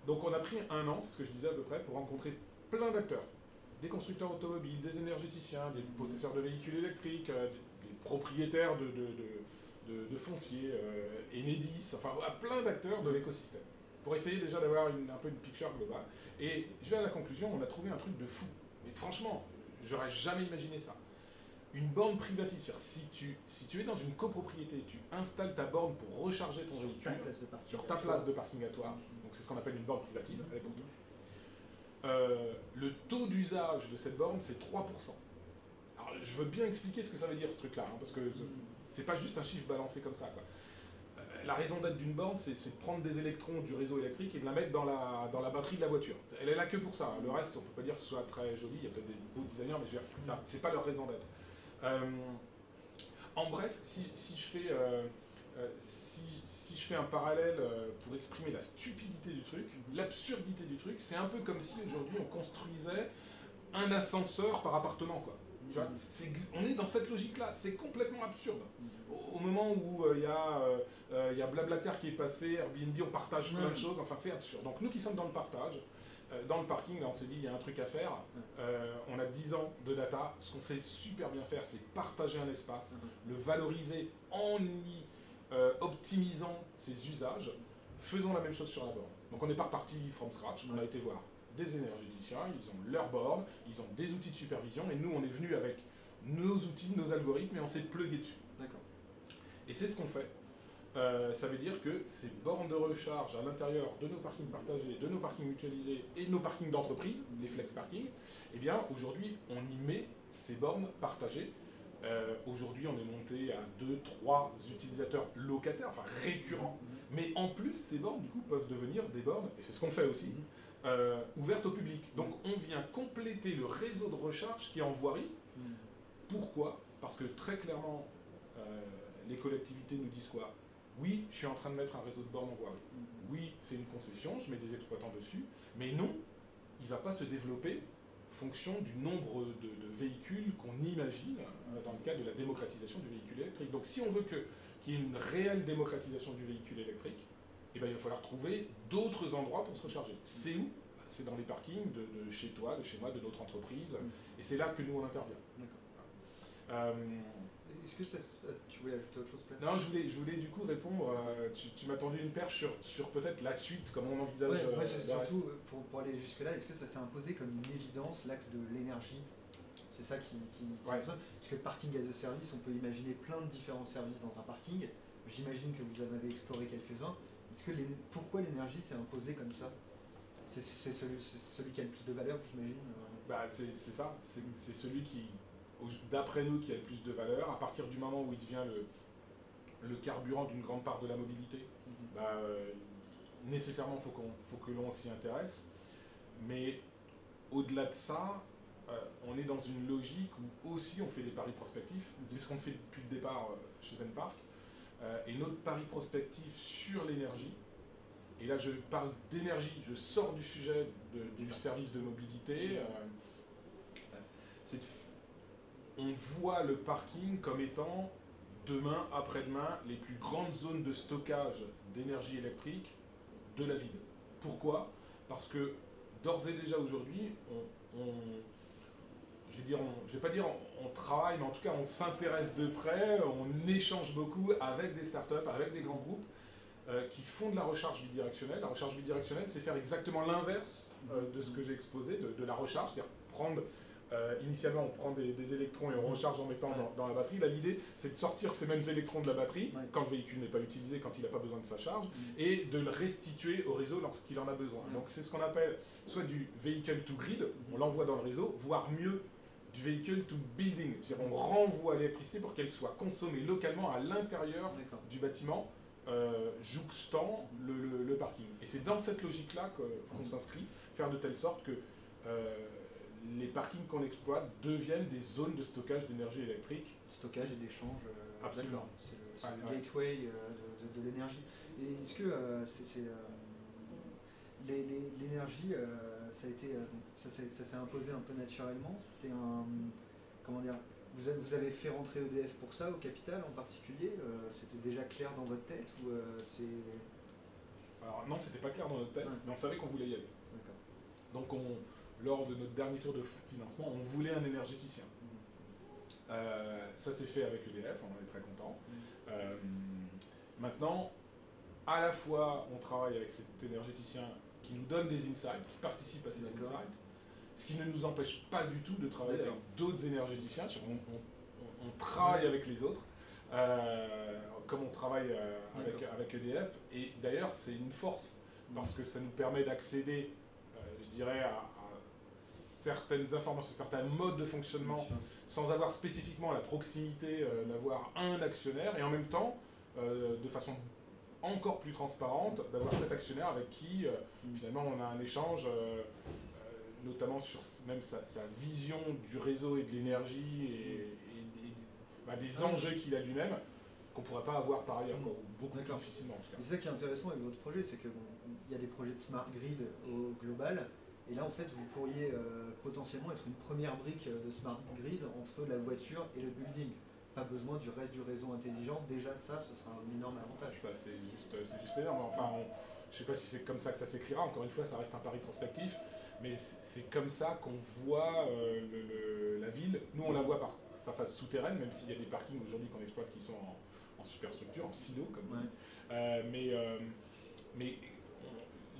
donc on a pris un an, c'est ce que je disais à peu près, pour rencontrer plein d'acteurs des constructeurs automobiles, des énergéticiens, des possesseurs de véhicules électriques, euh, des, propriétaires de, de, de, fonciers, euh, Enedis, enfin plein d'acteurs de l'écosystème, pour essayer déjà d'avoir un peu une picture globale. Et je vais à la conclusion, on a trouvé un truc de fou. Mais franchement, j'aurais jamais imaginé ça. Une borne privative, c'est-à-dire si tu, si tu es dans une copropriété, tu installes ta borne pour recharger ton véhicule sur ta place de parking à toi, donc c'est ce qu'on appelle une borne privative, euh, le taux d'usage de cette borne, c'est 3%. Alors, je veux bien expliquer ce que ça veut dire, ce truc-là, hein, parce que c'est pas juste un chiffre balancé comme ça. Euh, la raison d'être d'une borne, c'est de prendre des électrons du réseau électrique et de la mettre dans la, dans la batterie de la voiture. Elle est là que pour ça. Le reste, on peut pas dire que ce soit très joli. Il y a peut-être des beaux designers, mais c'est pas leur raison d'être. Euh, en bref, si, si je fais euh, si, je fais un parallèle euh, pour exprimer la stupidité du truc, l'absurdité du truc, c'est un peu comme si aujourd'hui on construisait un ascenseur par appartement. Quoi. Tu vois, on est dans cette logique-là, c'est complètement absurde. Au, au moment où il y, a, euh, euh, y a Blablacar qui est passé, Airbnb, on partage plein de choses, enfin c'est absurde. Donc nous qui sommes dans le partage, euh, dans le parking, là on s'est dit il y a un truc à faire, Euh, on a 10 ans de data, ce qu'on sait super bien faire c'est partager un espace, Mhm. le valoriser en y euh, optimisant ses usages, faisons la même chose sur la borne. Donc on n'est pas reparti from scratch, on a été voir des énergéticiens, ils ont leur borne, ils ont des outils de supervision, et nous on est venu avec nos outils, nos algorithmes, et on s'est plugué dessus. D'accord. Et c'est ce qu'on fait. Euh, ça veut dire que ces bornes de recharge à l'intérieur de nos parkings partagés, de nos parkings mutualisés et de nos parkings d'entreprise, les flex parking, eh bien aujourd'hui on y met ces bornes partagées. Euh, aujourd'hui on est monté à 2, 3 utilisateurs locataires, enfin récurrents, mais en plus ces bornes du coup peuvent devenir des bornes, et c'est ce qu'on fait aussi, euh, ouvertes au public. Donc on vient compléter le réseau de recharge qui est en voirie, pourquoi? Parce que très clairement, euh, les collectivités nous disent quoi? Oui, je suis en train de mettre un réseau de bornes en voirie. Oui, c'est une concession, je mets des exploitants dessus, mais non, il ne va pas se développer fonction du nombre de, de véhicules qu'on imagine euh, dans le cadre de la démocratisation du véhicule électrique. Donc si on veut qu'il y ait une réelle démocratisation du véhicule électrique, eh ben, il va falloir trouver d'autres endroits pour se recharger. C'est où? Bah, C'est dans les parkings de, de chez toi, de chez moi, de notre entreprise, Mm. et c'est là que nous on intervient. D'accord. Euh, Est-ce que ça, ça- tu voulais ajouter autre chose non, je voulais, je voulais du coup répondre. euh, tu tu m'as tendu une perche sur, sur peut-être la suite, comment on envisage Ouais, euh, moi, surtout, euh, pour, pour aller jusque-là, est-ce que ça s'est imposé comme une évidence, l'axe de l'énergie? C'est ça qui, qui, qui Ouais. Parce que parking as a service, on peut imaginer plein de différents services dans un parking. J'imagine que vous en avez exploré quelques-uns. Est-ce que les- pourquoi l'énergie s'est imposée comme ça? C'est celui, qui a le plus de valeur, j'imagine euh. Bah, c'est ça, c'est celui qui, d'après nous, qui a le plus de valeur. À partir du moment où il devient le, le carburant d'une grande part de la mobilité, bah, euh, nécessairement, il faut, qu'on- faut que l'on s'y intéresse. Mais au-delà de ça, euh, on est dans une logique où aussi on fait des paris prospectifs. C'est ce qu'on fait depuis le départ euh, chez Zen Park. Euh, et notre pari prospectif sur l'énergie, et là je parle d'énergie, je sors du sujet de- du service de mobilité, c'est de on voit le parking comme étant demain, après-demain, les plus grandes zones de stockage d'énergie électrique de la ville. Pourquoi? Parce que d'ores et déjà aujourd'hui, on, je vais pas dire on, travaille, mais en tout cas on s'intéresse de près, on échange beaucoup avec des startups, avec des grands groupes euh, qui font de la recharge bidirectionnelle. La recharge bidirectionnelle, c'est faire exactement l'inverse euh, de ce que j'ai exposé, de, de la recharge, c'est-à-dire prendre euh, initialement, on prend des, des électrons et on recharge en mettant dans, dans la batterie. Là, l'idée, c'est de sortir ces mêmes électrons de la batterie Ouais. quand le véhicule n'est pas utilisé, quand il n'a pas besoin de sa charge, Mhm. et de le restituer au réseau lorsqu'il en a besoin. Ouais. Donc, c'est ce qu'on appelle soit du vehicle to grid, on l'envoie dans le réseau, voire mieux, du vehicle to building. C'est-à-dire, on renvoie l'électricité pour qu'elle soit consommée localement à l'intérieur du bâtiment, euh, jouxtant le, le- le parking. Et c'est dans cette logique-là que- qu'on s'inscrit, faire de telle sorte que euh, les parkings qu'on exploite deviennent des zones de stockage d'énergie électrique. Stockage et d'échange. euh, Absolument. C'est le, c'est Ouais, le ouais. gateway euh, de, de- de l'énergie. Et est-ce que euh, c'est. L'énergie, ça a été, ça, s'est- imposé un peu naturellement. C'est un, comment dire, vous avez, vous avez fait rentrer EDF pour ça au capital en particulier. C'était déjà clair dans votre tête ou c'est, Alors non, c'était pas clair dans notre tête, Ouais. mais on savait qu'on voulait y aller. d'accord. Donc on, lors de notre dernier tour de financement, on voulait un énergéticien. Euh, ça s'est fait avec EDF, on en est très content. Mhm. Euh, maintenant, à la fois, on travaille avec cet énergéticien qui nous donne des insights, qui participe à ces insights, ce qui ne nous empêche pas du tout de travailler avec d'autres énergéticiens. On, on- on- on travaille avec les autres, euh, comme on travaille avec, avec EDF. Et d'ailleurs, c'est une force, parce que ça nous permet d'accéder, je dirais, à certaines informations, certains modes de fonctionnement sans avoir spécifiquement la proximité euh, d'avoir un actionnaire et en même temps, euh, de façon encore plus transparente, d'avoir cet actionnaire avec qui euh, Mm. finalement on a un échange, notamment sur même sa, sa vision du réseau et de l'énergie et, et- et des- bah, des enjeux qu'il a lui-même qu'on ne pourrait pas avoir par ailleurs, Mm. quoi, beaucoup plus difficilement en tout cas. Et C'est ça qui est intéressant avec votre projet, c'est qu'il y a des projets de smart grid au global, Et là, en fait, vous pourriez euh, potentiellement être une première brique de smart grid entre la voiture et le building. Pas besoin du reste du réseau intelligent. Déjà, ça, ce sera un énorme avantage. Ça, c'est juste, c'est juste énorme. Enfin, on- je sais pas si c'est comme ça que ça s'écrira. Encore une fois, ça reste un pari prospectif. Mais c'est comme ça qu'on voit euh, le- le- la ville. Nous, on la voit par sa face souterraine, même s'il y a des parkings aujourd'hui qu'on exploite qui sont en, en superstructure, en silo, comme. Ouais. Euh, mais euh, mais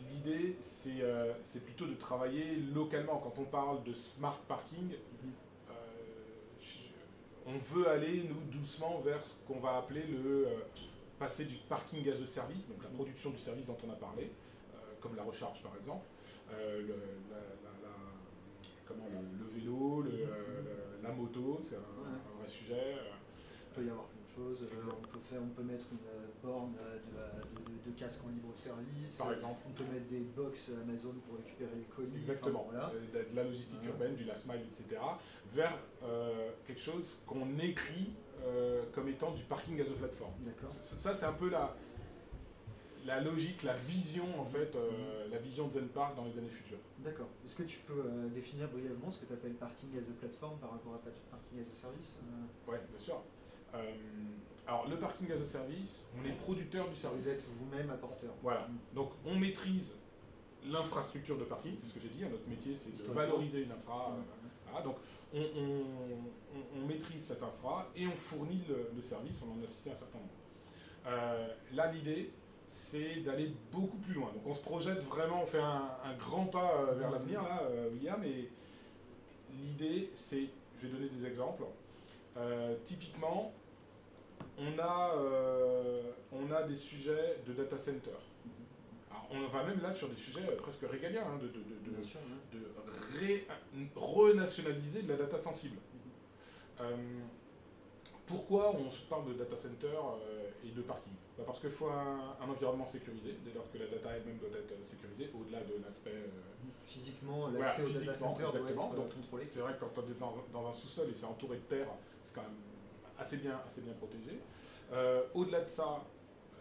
l'idée, c'est euh, c'est plutôt de travailler localement. Quand on parle de smart parking, euh, on veut aller, nous, doucement vers ce qu'on va appeler le euh, passer du parking as a service, donc la production du service dont on a parlé, euh, comme la recharge par exemple, le, la, la- la- comment, le, le vélo, le, la moto, c'est un, vrai sujet. Il peut y avoir Euh, on, peut faire, on peut mettre une euh, borne euh, de, de- de casque en libre service. Par exemple. On peut mettre des box Amazon pour récupérer les colis. Exactement, Enfin, voilà. De, la logistique urbaine, du last mile, etc., vers euh, quelque chose qu'on écrit euh, comme étant du parking as a platform. D'accord. Ça, ça, c'est un peu la, la logique, la vision, en fait, euh, la vision de Zen Park dans les années futures. D'accord. Est-ce que tu peux euh, définir brièvement ce que tu appelles parking as a platform par rapport à pa- parking as a service euh, Ouais, bien sûr. Euh, alors, le parking as a service, on est producteur du service. Vous êtes vous-même apporteur. Voilà. Donc, on maîtrise l'infrastructure de parking, c'est ce que j'ai dit. hein, Notre métier, c'est de valoriser une infra. euh, donc on, on- on- on maîtrise cette infra et on fournit le, le service, on en a cité un certain nombre. Euh, là, l'idée, c'est d'aller beaucoup plus loin. Donc on se projette vraiment, on fait un, un grand pas vers l'avenir, là, William, et l'idée, c'est, je vais donner des exemples. Euh, typiquement, on a, euh, on a des sujets de data center. Alors, on va même là sur des sujets euh, presque régaliens, hein, de, de- de- de- Bien sûr. de ré- renationaliser de la data sensible. Euh, pourquoi on se parle de data center et de parking? Bah Parce qu'il faut un, un environnement sécurisé, dès lors que la data elle-même doit être sécurisée, au-delà de l'aspect... euh, Physiquement, Voilà, l'accès au data center doit être Donc, contrôlé. c'est vrai que quand on est dans, dans un sous-sol et c'est entouré de terre, c'est quand même assez bien, assez bien protégé. Euh, Au-delà de ça,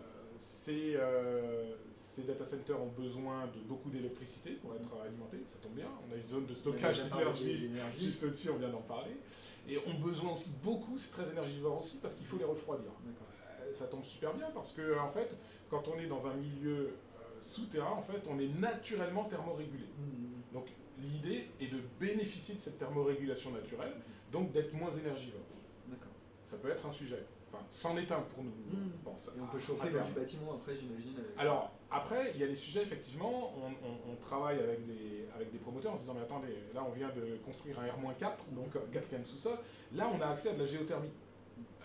euh, ces, euh, ces data centers ont besoin de beaucoup d'électricité pour être alimentés, ça tombe bien. On a une zone de stockage d'énergie juste au-dessus, on vient d'en parler. Et ont besoin aussi beaucoup, c'est très énergivore aussi, parce qu'il faut les refroidir. Euh, Ça tombe super bien parce que en fait, quand on est dans un milieu euh, souterrain, en fait, on est naturellement thermorégulé. Mm. Donc l'idée est de bénéficier de cette thermorégulation naturelle, donc d'être moins énergivore. Ça peut être un sujet. Enfin, c'en est un pour nous. Mm. Bon, ça- Et on peut à- chauffer du bâtiment après, j'imagine. avec- Alors, après, il y a des sujets, effectivement, on, on- on travaille avec des, avec des promoteurs en se disant, mais attendez, là on vient de construire un R-4, donc euh, quatrième sous-sol, là on a accès à de la géothermie. Euh,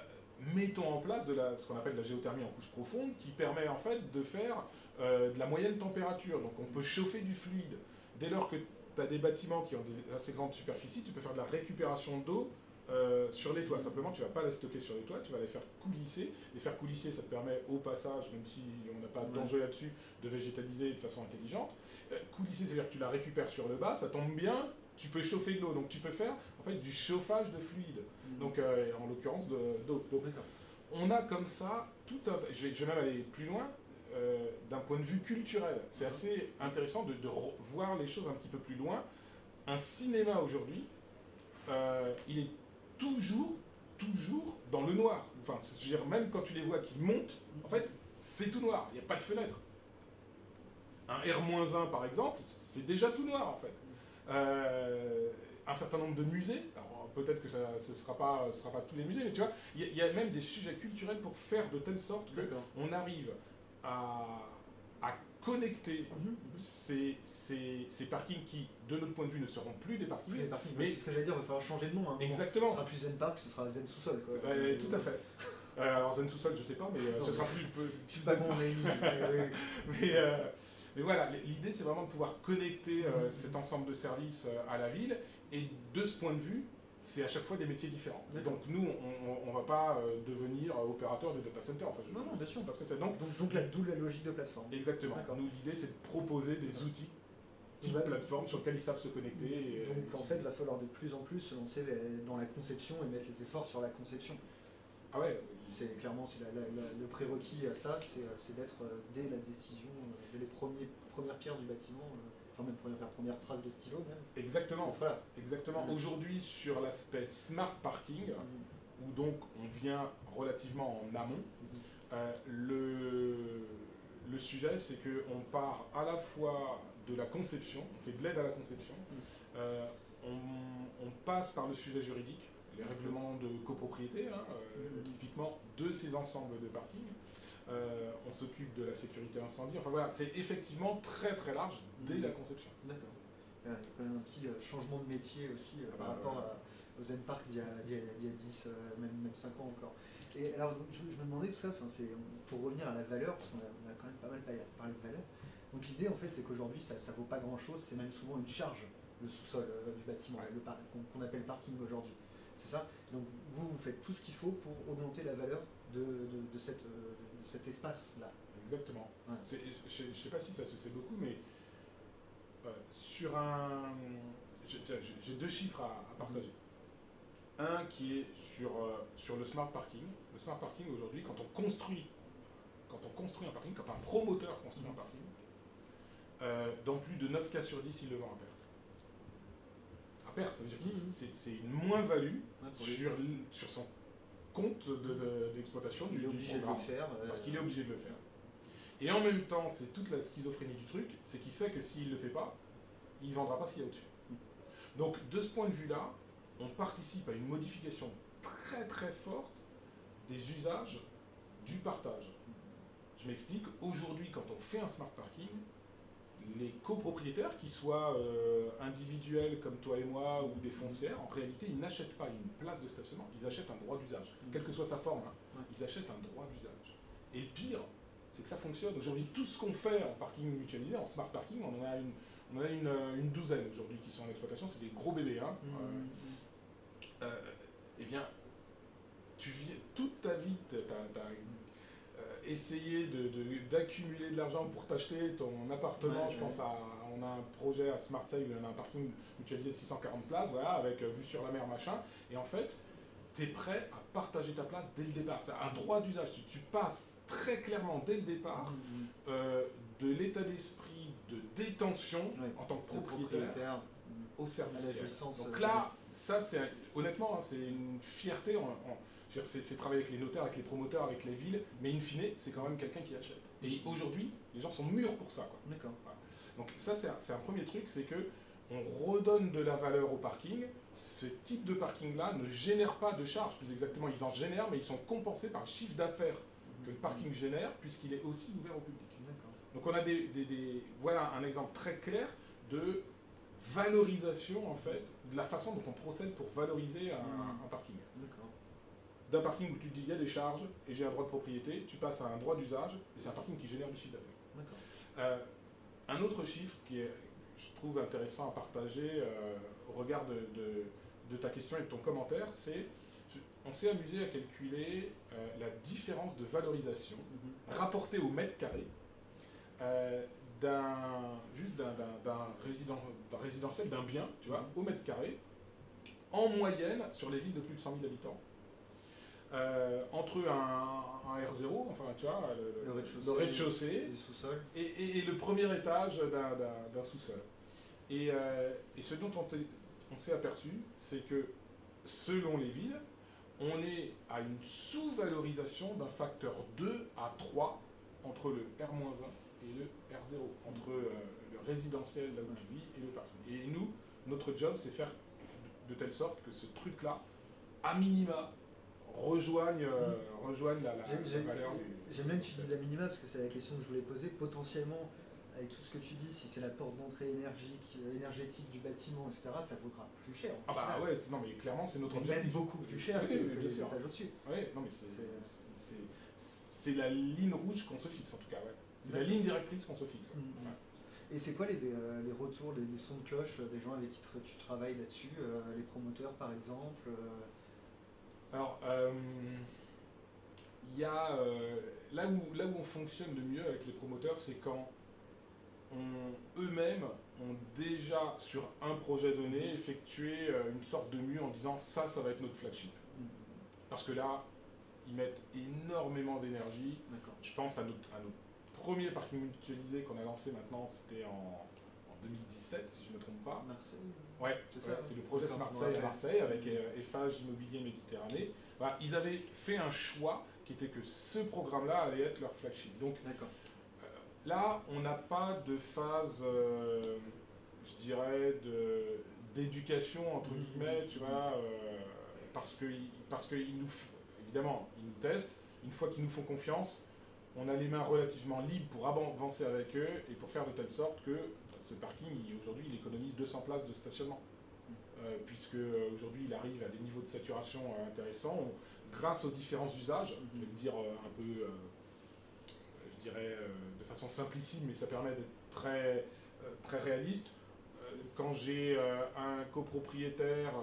Mettons en place de la, ce qu'on appelle de la géothermie en couche profonde, qui permet en fait de faire euh, de la moyenne température. Donc on peut chauffer du fluide. Dès lors que tu as des bâtiments qui ont des assez grandes superficies, tu peux faire de la récupération d'eau euh, sur les toits. Simplement, tu vas pas les stocker sur les toits, tu vas les faire coulisser. Les faire coulisser, ça te permet au passage, même si on n'a pas d'enjeu là-dessus, de végétaliser de façon intelligente. Euh, coulisser, c'est-à-dire que tu la récupères sur le bas, ça tombe bien, tu peux chauffer de l'eau. Donc tu peux faire en fait du chauffage de fluide. Mm. Donc euh, en l'occurrence de- d'eau. D'accord. on a comme ça tout un. Je vais, je vais même aller plus loin. euh, D'un point de vue culturel, c'est Mhm. assez intéressant de, de voir les choses un petit peu plus loin. Un cinéma aujourd'hui, euh, il est toujours, toujours dans le noir. Enfin, c'est- je veux dire, même quand tu les vois qui montent, en fait, c'est tout noir. Il n'y a pas de fenêtre. Un R-1 par exemple, c'est déjà tout noir en fait. Euh, un certain nombre de musées, alors peut-être que ça, ce ne sera pas, ce sera pas tous les musées, mais tu vois, il y, y a même des sujets culturels pour faire de telle sorte que on arrive à connecter Mhm. ces, ces, ces parkings qui, de notre point de vue, ne seront plus des parkings. Plus les parkings. Mais- c'est ce que j'allais dire, il va falloir changer de nom. hein. Exactement. Ce sera plus Zen Park, ce sera Zen Sous-Sol. quoi. Euh, tout à fait. Euh, alors Zen sous-sol, je sais pas, mais euh, Non, ce mais- sera plus, peu, Je suis pas bon, mais mais- mais, euh, mais voilà, l'idée c'est vraiment de pouvoir connecter Mhm. cet ensemble de services à la ville. Et de ce point de vue, c'est à chaque fois des métiers différents. Donc nous, on ne va pas euh, devenir euh, opérateur de data center. Enfin, je, Non, non, bien sûr. sais pas ce que. Donc, Donc, donc là, d'où la logique de plateforme. exactement. Nous, l'idée c'est de proposer des outils, type plateforme, sur lesquels ils savent se connecter. et, Donc en fait, il va falloir de plus en plus se lancer dans la conception et mettre les efforts sur la conception. Ah ouais, C'est clairement c'est la- la- la- le prérequis à ça, c'est euh, d'être dès la décision, dès les premiers, premières pierres du bâtiment, enfin même première, première trace de stylo même. exactement. Voilà. Exactement. Mhm. Aujourd'hui, sur l'aspect smart parking, Mhm. où donc on vient relativement en amont, Mhm. euh, le, le sujet c'est qu'on part à la fois de la conception, on fait de l'aide à la conception, euh, on, on passe par le sujet juridique, les règlements de copropriété, hein, euh, typiquement de ces ensembles de parking. Euh, on s'occupe de la sécurité incendie. Enfin voilà, c'est effectivement très très large dès Mhm. la conception. D'accord. Il y a quand même un petit euh, changement de métier aussi euh, Ah par bah, rapport ouais. à- aux Zen Park d'il y, y a d'il y a 10, euh, même, même 5 ans encore. Et alors, donc, je, je me demandais tout ça, pour revenir à la valeur, parce qu'on a, quand même pas mal parlé, de valeur. Donc l'idée en fait, c'est qu'aujourd'hui, ça, ça vaut pas grand chose, c'est même souvent une charge, le sous-sol euh, du bâtiment, Ouais. qu'on appelle parking aujourd'hui. C'est ça Donc vous, vous faites tout ce qu'il faut pour augmenter la valeur de, de, de cette, euh, de cet espace-là. Exactement. Ouais. Je ne sais pas si ça se sait beaucoup, mais euh, sur un. j'ai- deux chiffres à, à partager. Un qui est sur, euh, sur le smart parking. Le smart parking aujourd'hui, quand on construit, quand on construit un parking, quand un promoteur construit un parking, euh, dans plus de 9 cas sur 10, il le vend à perte. À perte, ça veut dire que c'est c'est une moins-value sur, sur son compte de- de- d'exploitation du, du de le programme. faire. euh, Parce qu'il est obligé de le faire. Et en même temps, c'est toute la schizophrénie du truc, c'est qu'il sait que s'il ne le fait pas, il ne vendra pas ce qu'il y a au-dessus. Donc, de ce point de vue-là, on participe à une modification très très forte des usages du partage. Je m'explique, aujourd'hui, quand on fait un smart parking, les copropriétaires, qu'ils soient euh, individuels comme toi et moi ou des foncières, en réalité, ils n'achètent pas une place de stationnement, ils achètent un droit d'usage, Mhm. quelle que soit sa forme. hein. Ils achètent un droit d'usage. Et le pire, c'est que ça fonctionne. Aujourd'hui, tout ce qu'on fait en parking mutualisé, en smart parking, on en a une, on en a une, euh, une douzaine aujourd'hui qui sont en exploitation. C'est des gros bébés. Hein. Euh, euh, eh bien, tu vis toute ta vie, tu as, essayé de- de- d'accumuler de, l'argent pour t'acheter ton appartement. Ouais, je ouais. pense à, on a un projet à Smart Sale où on a un parking mutualisé de 640 places, voilà, avec euh, vue sur la mer, machin. Et en fait, tu es prêt à partager ta place dès le départ. C'est un droit d'usage. Tu, tu passes très clairement dès le départ Mhm. euh, de l'état d'esprit de détention Ouais. en tant que propriétaire propriétaire. au service. Donc euh, là, ça c'est honnêtement, hein, c'est une fierté. en- en- c'est travailler avec les notaires, avec les promoteurs, avec les villes, mais in fine, c'est quand même quelqu'un qui achète. Et aujourd'hui, les gens sont mûrs pour ça. D'accord. Donc ça, c'est un, premier truc, c'est que on redonne de la valeur au parking. Ce type de parking-là ne génère pas de charges. Plus exactement, ils en génèrent, mais ils sont compensés par le chiffre d'affaires que le parking génère, puisqu'il est aussi ouvert au public. Donc on a des, des- des- voilà un exemple très clair de valorisation en fait de la façon dont on procède pour valoriser un, Mhm. un parking. D'un parking où tu te dis il y a des charges et j'ai un droit de propriété, tu passes à un droit d'usage et c'est un parking qui génère du chiffre d'affaires. Euh, un autre chiffre qui est, je trouve intéressant à partager euh, au regard de, de- de ta question et de ton commentaire, c'est on s'est amusé à calculer euh, la différence de valorisation Mhm. rapporté au mètre carré d'un juste d'un, résident, d'un résidentiel, d'un bien, tu vois, Mhm. au mètre carré, en moyenne sur les villes de plus de 100 000 habitants. Euh, entre un, un R0, enfin tu vois, le, Le rez-de-chaussée. le rez-de-chaussée Du sous-sol. et, et- et le premier étage d'un, sous-sol. Et, euh, et ce dont on, on s'est aperçu, c'est que selon les villes, on est à une sous-valorisation d'un facteur 2 à 3 entre le R-1 et le R0, entre euh, le résidentiel là où tu vis et le parking. Et nous, notre job, c'est faire de telle sorte que ce truc-là, à minima, rejoigne, euh, rejoigne la, la- la valeur. J'aime bien que tu dises à minima parce que c'est la question que je voulais poser. Potentiellement, avec tout ce que tu dis, si c'est la porte d'entrée énergique, euh, énergétique du bâtiment, etc., ça vaudra plus cher. Ah bah final. ouais, c'est- non mais clairement c'est notre objectif. Même beaucoup plus cher Oui, que, oui, les étages au-dessus. Ouais, non mais c'est C'est- la ligne rouge qu'on se fixe en tout cas, ouais. C'est la ligne directrice qu'on se fixe. ouais. Mhm. Et c'est quoi les, euh, les retours, les, les sons de cloche euh, des gens avec qui tu travailles là-dessus euh, Les promoteurs par exemple euh, Alors, euh, il y a euh, là où là où on fonctionne le mieux avec les promoteurs, c'est quand on- eux-mêmes ont déjà sur un projet donné effectué euh, une sorte de mue en disant ça, ça va être notre flagship. Parce que là, ils mettent énormément d'énergie. Je pense à notre, à notre premier parking mutualisé qu'on a lancé maintenant, c'était en 2017, si je ne me trompe pas. Marseille. Ouais, C'est ouais, ça, c'est ouais. le projet Smart à Marseille avec euh, Eiffage Immobilier Méditerranée. Ils avaient fait un choix qui était que ce programme-là allait être leur flagship. Donc D'accord. là, on n'a pas de phase, euh, je dirais, d'éducation, entre Mhm. guillemets, tu vois, euh, parce que parce qu'ils nous, évidemment, ils nous testent. Une fois qu'ils nous font confiance, on a les mains relativement libres pour avancer avec eux et pour faire de telle sorte que ce parking, aujourd'hui, il économise 200 places de stationnement. Euh, puisque euh, aujourd'hui il arrive à des niveaux de saturation euh, intéressants, grâce aux différents usages, je vais le dire un peu, je dirais de façon simplicite, mais ça permet d'être très, très réaliste. Quand j'ai un copropriétaire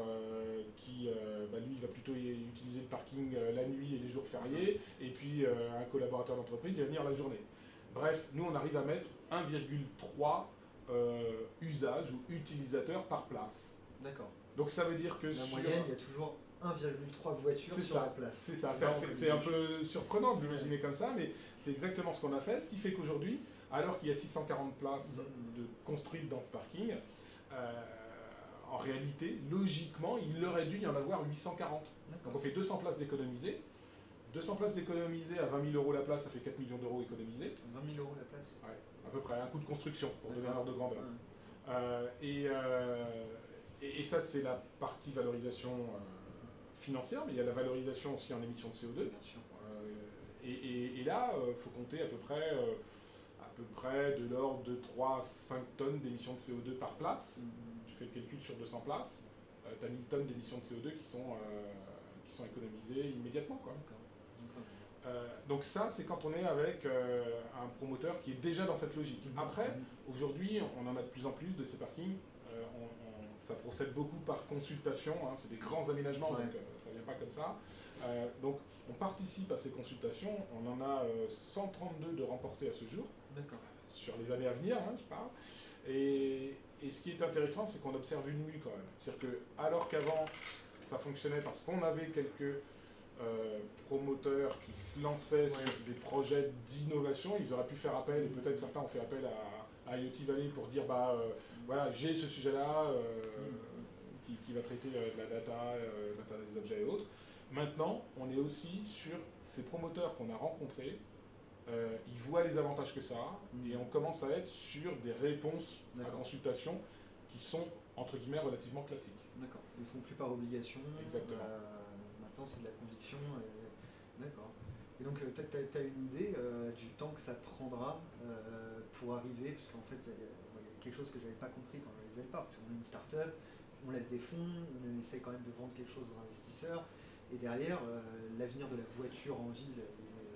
qui, bah, lui, il va plutôt utiliser le parking la nuit et les jours fériés, et puis un collaborateur d'entreprise, il va venir la journée. Bref, nous, on arrive à mettre 1,3 euh, usages ou utilisateurs par place. D'accord. Donc ça veut dire que La sur... moyenne, il y a toujours 1,3 voitures sur ça, la place. C'est ça, c'est- un peu surprenant de l'imaginer comme ça, mais c'est exactement ce qu'on a fait, ce qui fait qu'aujourd'hui, alors qu'il y a 640 places de, construites dans ce parking, euh, en réalité, logiquement, il aurait dû y en avoir 840. Donc on fait 200 places d'économiser. 200 places d'économiser à 20 000 euros la place, ça fait 4 millions d'euros économisés. 20 000 euros la place. Ouais, à peu près, un coût de construction, pour donner un ordre de grandeur. Euh, et, euh, et, et ça, c'est la partie valorisation euh, financière, mais il y a la valorisation aussi en émissions de CO2. Bien sûr. Euh, et, et- là, il faut compter à peu près, euh, à peu près de l'ordre de 3 à 5 tonnes d'émissions de CO2 par place. Mhm. Tu fais le calcul sur 200 places, tu as 1000 tonnes d'émissions de CO2 qui sont, euh, qui sont économisées immédiatement. Quoi. Euh, donc ça, c'est quand on est avec euh, un promoteur qui est déjà dans cette logique. Après, Mhm. Aujourd'hui, on en a de plus en plus de ces parkings. Euh, on- on- ça procède beaucoup par consultation. hein. C'est des grands aménagements, Ouais. donc ça vient pas comme ça. Donc, on participe à ces consultations. On en a euh, 132 de remportés à ce jour, D'accord. sur les années à venir, hein, je parle. Et, et ce qui est intéressant, c'est qu'on observe une mue quand même. C'est-à-dire que, alors qu'avant, ça fonctionnait parce qu'on avait quelques euh, promoteurs qui se lançaient sur des projets d'innovation, ils auraient pu faire appel, et peut-être certains ont fait appel à, à IoT Valley pour dire bah euh, voilà, j'ai ce sujet-là euh, qui, qui va traiter de la data, des objets et autres. Maintenant, on est aussi sur ces promoteurs qu'on a rencontrés. ils voient les avantages que ça a Mhm. et on commence à être sur des réponses à consultation qui sont entre guillemets relativement classiques. D'accord. Ils ne font plus par obligation. Exactement. Euh, c'est de la conviction. et- D'accord. Et donc, tu as, une idée euh, du temps que ça prendra euh, pour arriver Parce qu'en fait, il y, a- quelque chose que je n'avais pas compris quand on les qu'on est une start-up, on lève des fonds, on essaie quand même de vendre quelque chose aux investisseurs. Et derrière, euh, l'avenir de la voiture en ville,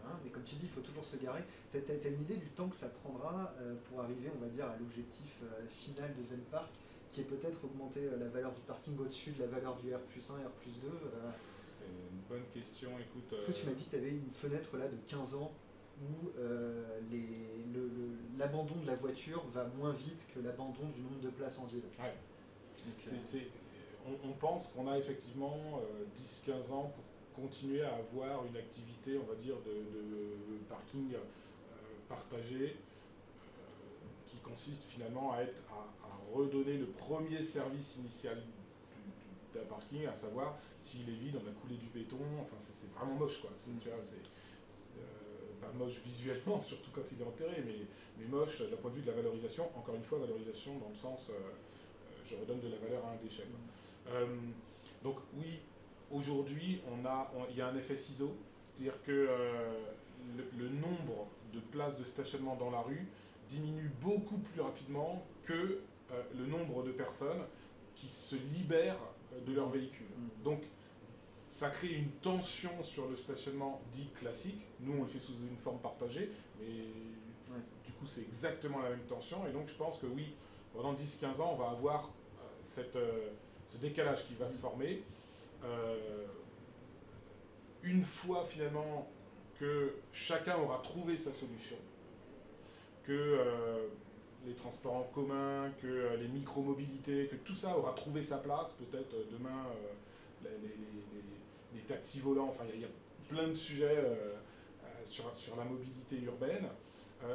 hein, mais comme tu dis, il faut toujours se garer. Tu as, une idée du temps que ça prendra euh, pour arriver, on va dire, à l'objectif euh, final de Zen Park qui est peut-être augmenter euh, la valeur du parking au-dessus de la valeur du R plus 1, R plus 2. Une bonne question. Écoute, tu euh, m'as dit que tu avais une fenêtre là de 15 ans où euh, les- le- le- l'abandon de la voiture va moins vite que l'abandon du nombre de places en ville. Ouais. Donc, C'est- euh, on, on pense qu'on a effectivement euh, 10-15 ans pour continuer à avoir une activité, on va dire, de, de parking partagé, qui consiste finalement à, être, à, à redonner le premier service initial d'un parking, à savoir s'il est vide, on a coulé du béton, enfin c'est vraiment moche quoi. C'est- tu vois, c'est- c'est, euh, pas moche visuellement, surtout quand il est enterré, mais, mais moche d'un point de vue de la valorisation. Encore une fois, valorisation dans le sens, euh, euh, je redonne de la valeur à un déchet. Euh, donc oui, aujourd'hui, on a, il y a un effet ciseau, c'est-à-dire que euh, le, le nombre de places de stationnement dans la rue diminue beaucoup plus rapidement que euh, le nombre de personnes qui se libèrent euh, de leur véhicule. Mm. Donc ça crée une tension sur le stationnement dit classique. Nous, on le fait sous une forme partagée, mais Ouais. du coup, c'est exactement la même tension. Et donc, je pense que oui, pendant 10-15 ans, on va avoir euh, cette, euh, ce décalage qui va se former. Euh, une fois finalement que chacun aura trouvé sa solution, que euh, les transports en commun, que euh, les micromobilités, que tout ça aura trouvé sa place, peut-être euh, demain euh, les, les- les- les taxis volants, enfin il y, a- il y a plein de sujets sur, sur la mobilité urbaine.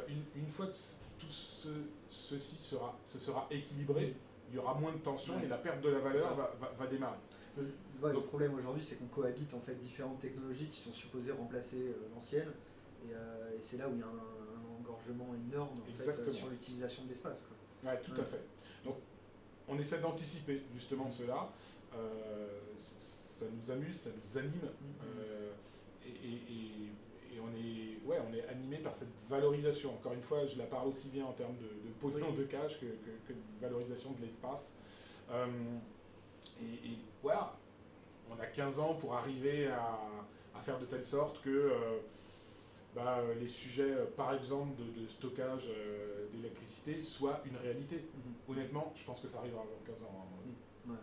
Une, une, fois que tout ce, ceci sera, se sera équilibré, il y aura moins de tension et la perte de la valeur va, va, démarrer. Le, problème aujourd'hui, c'est qu'on cohabite en fait différentes technologies qui sont supposées remplacer l'ancienne. Et, c'est là où il y a un, engorgement énorme en fait, sur l'utilisation de l'espace. Oui, tout à fait. Donc, on essaie d'anticiper justement cela. Euh, ça nous amuse, ça nous anime. Mm-hmm. Euh, et, on est, ouais, on est animé par cette valorisation. Encore une fois, je la parle aussi bien en termes de, de pognon de cash que, que, de valorisation de l'espace. Euh, et, voilà, on a 15 ans pour arriver à, à faire de telle sorte que bah, euh, les sujets, euh, par exemple, de, stockage euh, d'électricité soient une réalité. Mhm. Honnêtement, je pense que ça arrivera avant 15 ans. Hein. Mhm.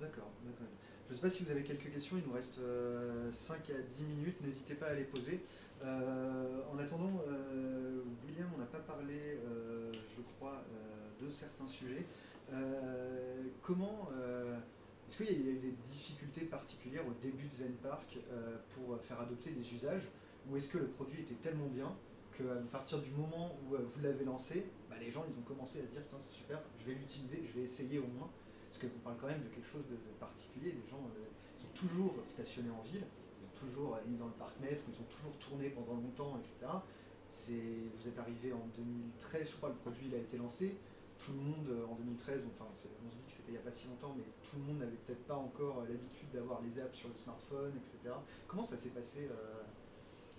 D'accord, d'accord. Je ne sais pas si vous avez quelques questions, il nous reste 5 à 10 minutes, n'hésitez pas à les poser. en attendant, William, on n'a pas parlé, je crois, de certains sujets. comment, est-ce qu'il y a eu des difficultés particulières au début de Zen Park pour faire adopter des usages ou est-ce que le produit était tellement bien qu'à partir du moment où euh, vous l'avez lancé, bah, les gens ils ont commencé à se dire putain c'est super, je vais l'utiliser, je vais essayer au moins. Parce qu'on parle quand même de quelque chose de, particulier. Les gens euh, sont toujours stationnés en ville, ils ont toujours euh, mis dans le parc-mètre, ils ont toujours tourné pendant longtemps, etc. Vous êtes arrivé en 2013, je crois, le produit il a été lancé. Tout le monde en 2013, enfin on se dit que c'était il n'y a pas si longtemps, mais tout le monde n'avait peut-être pas encore l'habitude d'avoir les apps sur le smartphone, etc. Comment ça s'est passé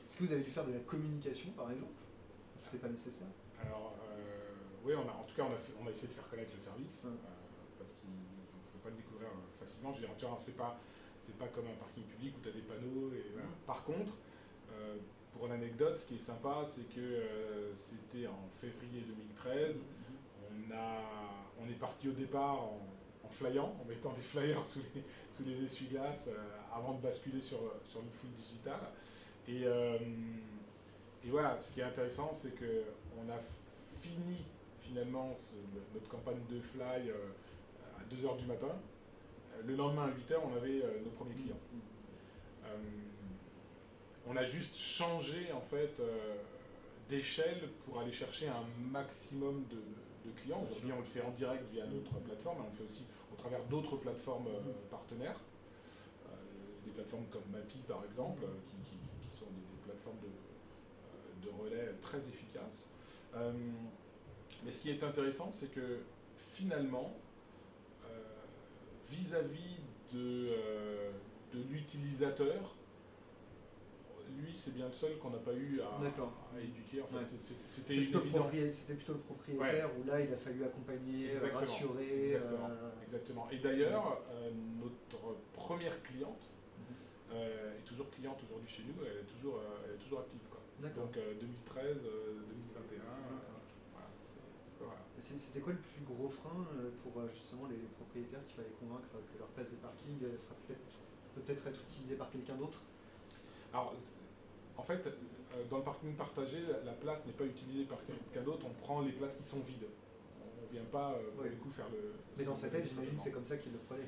est-ce que vous avez dû faire de la communication, par exemple? C'était pas nécessaire? Alors, euh, oui, on a, en tout cas, on a, on a essayé de faire connaître le service, euh, parce qu'il ne faut pas le découvrir euh, facilement. Je veux dire, c'est pas, pas comme un parking public où tu as des panneaux. Et, Par contre, pour l'anecdote, ce qui est sympa, c'est que c'était en février 2013. Mm-hmm. On, a, on est parti au départ en, en flyant, en mettant des flyers sous les, sous les essuie-glaces avant de basculer sur, sur une foule digitale. Et, euh, et voilà, ce qui est intéressant, c'est qu'on a fini finalement notre campagne de fly euh, à 2h du matin. Le lendemain à 8h, on avait euh, nos premiers clients. on a juste changé en fait d'échelle pour aller chercher un maximum de, clients. Aujourd'hui, on le fait en direct via notre plateforme, mais on le fait aussi au travers d'autres plateformes partenaires. des plateformes comme Mappy par exemple, qui, de, euh, de, relais très efficaces. Euh, mais ce qui est intéressant, c'est que finalement, euh, vis-à-vis de, de l'utilisateur, lui, c'est bien le seul qu'on n'a pas eu à, à éduquer. c'était plutôt, plutôt, le propriétaire où là, il a fallu accompagner, rassurer. Exactement. Exactement. Et d'ailleurs, notre première cliente, est toujours cliente aujourd'hui chez nous, elle est toujours, euh, elle est toujours active. Quoi. Donc 2013, euh, 2021, C'était quoi le plus gros frein pour justement les propriétaires qu'il fallait convaincre que leur place de parking sera peut-être peut être être utilisée par quelqu'un d'autre? Alors, en fait, dans le parking partagé, la place n'est pas utilisée par quelqu'un d'autre, on prend les places qui sont vides on vient pas euh, pour le coup faire le. Mais dans sa tête, j'imagine c'est comme ça qu'il le prenait.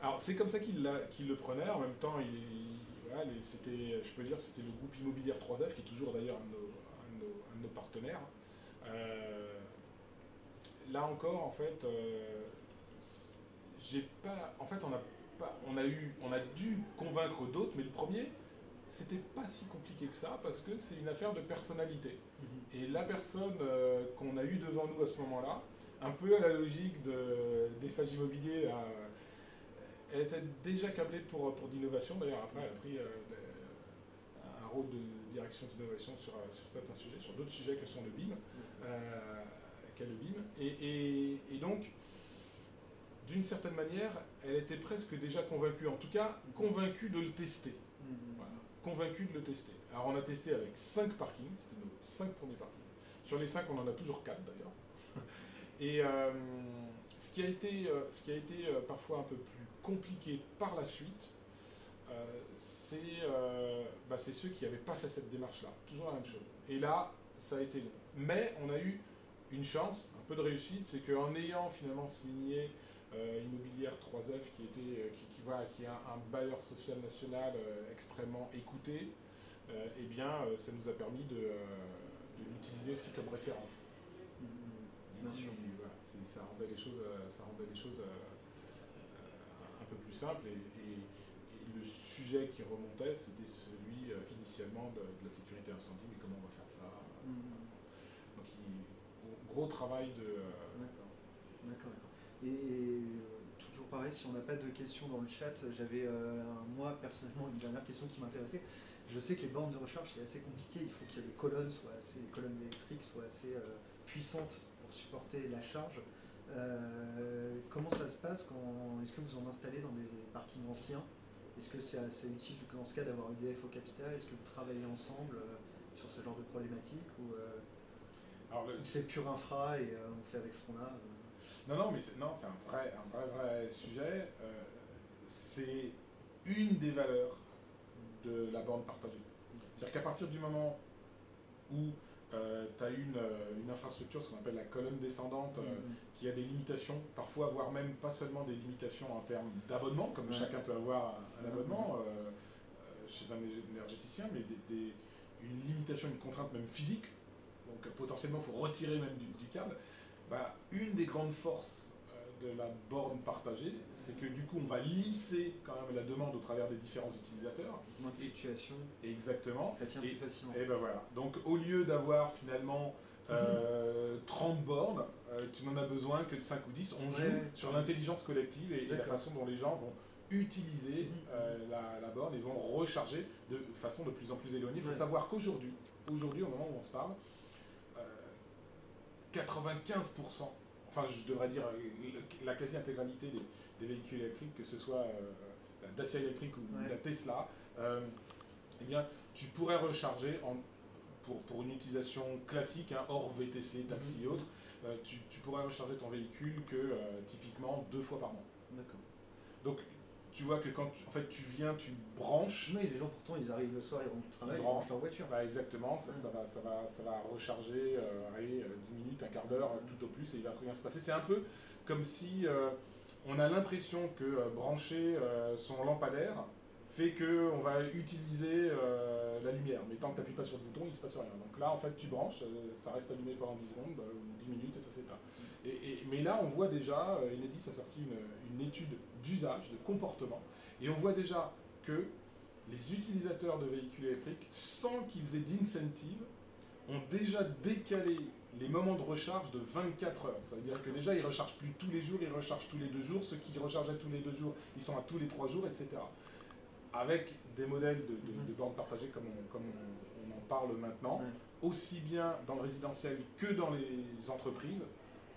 Alors c'est comme ça qu'il le prenait. En même temps, il, c'était, je peux dire, c'était le groupe immobilier 3F qui est toujours d'ailleurs un, de nos partenaires. Euh, là encore, en fait, euh, j'ai pas. En fait, on a pas, on a eu, on a dû convaincre d'autres, mais le premier, c'était pas si compliqué que ça parce que c'est une affaire de personnalité. Mhm. Et la personne qu'on a eu devant nous à ce moment-là, un peu à la logique de, des immobiliers. elle était déjà câblée pour, pour d'innovation. D'ailleurs, après, elle a pris euh, un rôle de direction d'innovation sur, euh, sur certains sujets, sur d'autres sujets que sont le BIM, euh, qu'est le BIM. Et, et, donc, d'une certaine manière, elle était presque déjà convaincue, en tout cas convaincue de le tester. Mm-hmm. Convaincue de le tester. Alors, on a testé avec 5 parkings, c'était nos 5 premiers parkings. Sur les 5, on en a toujours 4 d'ailleurs. Et euh, ce qui a été, euh, ce qui a été euh, parfois un peu plus compliqué par la suite, c'est bah, ceux qui n'avaient pas fait cette démarche-là. Toujours la même chose. Et là, ça a été long. Mais on a eu une chance, un peu de réussite, c'est qu'en ayant finalement signé immobilière 3F qui, était, qui, qui, est un, bailleur social national extrêmement écouté, eh bien, ça nous a permis de l'utiliser aussi comme référence. Bien sûr. Voilà, ça rendait les choses, ça rendait les choses un peu plus simples et, et le sujet qui remontait, c'était celui euh, initialement de, de, la sécurité incendie, mais comment on va faire ça mmh. Donc, il, gros travail de. Euh... D'accord, d'accord. Et, et toujours pareil, si on n'a pas de questions dans le chat, j'avais euh, moi personnellement une dernière question qui m'intéressait. Je sais que les bornes de recharge c'est assez compliqué, il faut que les colonnes soient assez, les colonnes électriques soient assez euh, puissantes pour supporter la charge. Euh, comment ça se passe est-ce que vous en installez dans des parkings anciens? Est-ce que c'est assez utile dans ce cas d'avoir UDF au capital? Est-ce que vous travaillez ensemble euh, sur ce genre de problématique ou euh, c'est pur infra et euh, on fait avec ce qu'on a Non, non, mais c'est, un vrai, un vrai, vrai sujet. C'est une des valeurs de la borne partagée. C'est-à-dire qu'à partir du moment où euh, tu as une, une, infrastructure, ce qu'on appelle la colonne descendante, euh, mmh. qui a des limitations, parfois voire même pas seulement des limitations en termes d'abonnement, comme ouais. chacun peut avoir un, un abonnement euh, chez un énergéticien, mais des, des, une limitation, une contrainte même physique, donc potentiellement il faut retirer même du, du câble. Bah, une des grandes forces de la borne partagée, c'est que du coup on va lisser quand même la demande au travers des différents utilisateurs. Moins de fluctuations. Exactement. Ça tient et, plus facilement. Et ben voilà. Donc au lieu d'avoir finalement euh, 30 bornes, euh, tu n'en as besoin que de 5 ou 10, on joue ouais. sur l'intelligence collective et, et, la façon dont les gens vont utiliser euh, la, la, borne et vont recharger de façon de plus en plus éloignée. Il faut ouais. savoir qu'aujourd'hui, aujourd'hui au moment où on se parle, 95% enfin je devrais dire la quasi-intégralité des, des, véhicules électriques, que ce soit euh, la Dacia électrique ou ouais. la Tesla, euh, eh bien, tu pourrais recharger en, pour, pour une utilisation classique, hein, hors VTC, taxi mmh. et autres, euh, tu, tu, pourrais recharger ton véhicule que euh, typiquement deux fois par mois. D'accord. Donc tu vois que quand tu, en fait, tu viens, tu branches. Oui, les gens pourtant ils arrivent le soir, ils rentrent du travail, ils, branchent leur voiture. Bah, exactement, ça, ça, va, ça, va, ça va recharger euh, allez, 10 minutes, un quart d'heure, tout au plus, et il va très bien se passer. C'est un peu comme si euh, on a l'impression que euh, brancher euh, son lampadaire fait qu'on va utiliser euh, la lumière. Mais tant que tu n'appuies pas sur le bouton, il ne se passe rien. Donc là, en fait, tu branches, euh, ça reste allumé pendant 10 secondes, bah, 10 minutes et ça s'éteint. Et, mais là, on voit déjà, euh, Enedis a sorti une, une étude d'usage, de comportement, et on voit déjà que les utilisateurs de véhicules électriques, sans qu'ils aient d'incentive, ont déjà décalé les moments de recharge de 24 heures. Ça veut dire que déjà, ils rechargent plus tous les jours, ils rechargent tous les deux jours. Ceux qui rechargeaient tous les deux jours, ils sont à tous les trois jours, etc avec des modèles de, de, de bornes partagées comme on, comme on, on en parle maintenant, aussi bien dans le résidentiel que dans les entreprises,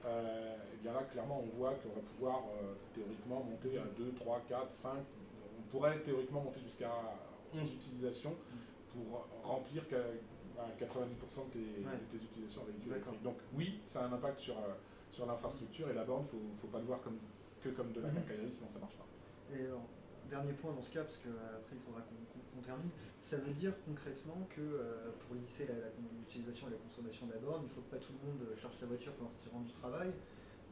euh, et bien là, clairement, on voit qu'on va pouvoir euh, théoriquement monter à 2, 3, 4, 5, on pourrait théoriquement monter jusqu'à 11 utilisations pour remplir 90% de tes, ouais. de tes utilisations véhicules Donc oui, ça a un impact sur, euh, sur l'infrastructure et la borne, il ne faut, faut pas le voir comme, que comme de la quincaillerie, sinon ça ne marche pas. Et alors, dernier point dans ce cas, parce qu'après euh, il faudra qu'on qu qu termine, ça veut dire concrètement que euh, pour lisser l'utilisation et la consommation de la borne, il faut que pas tout le monde charge sa voiture quand il rentre du travail.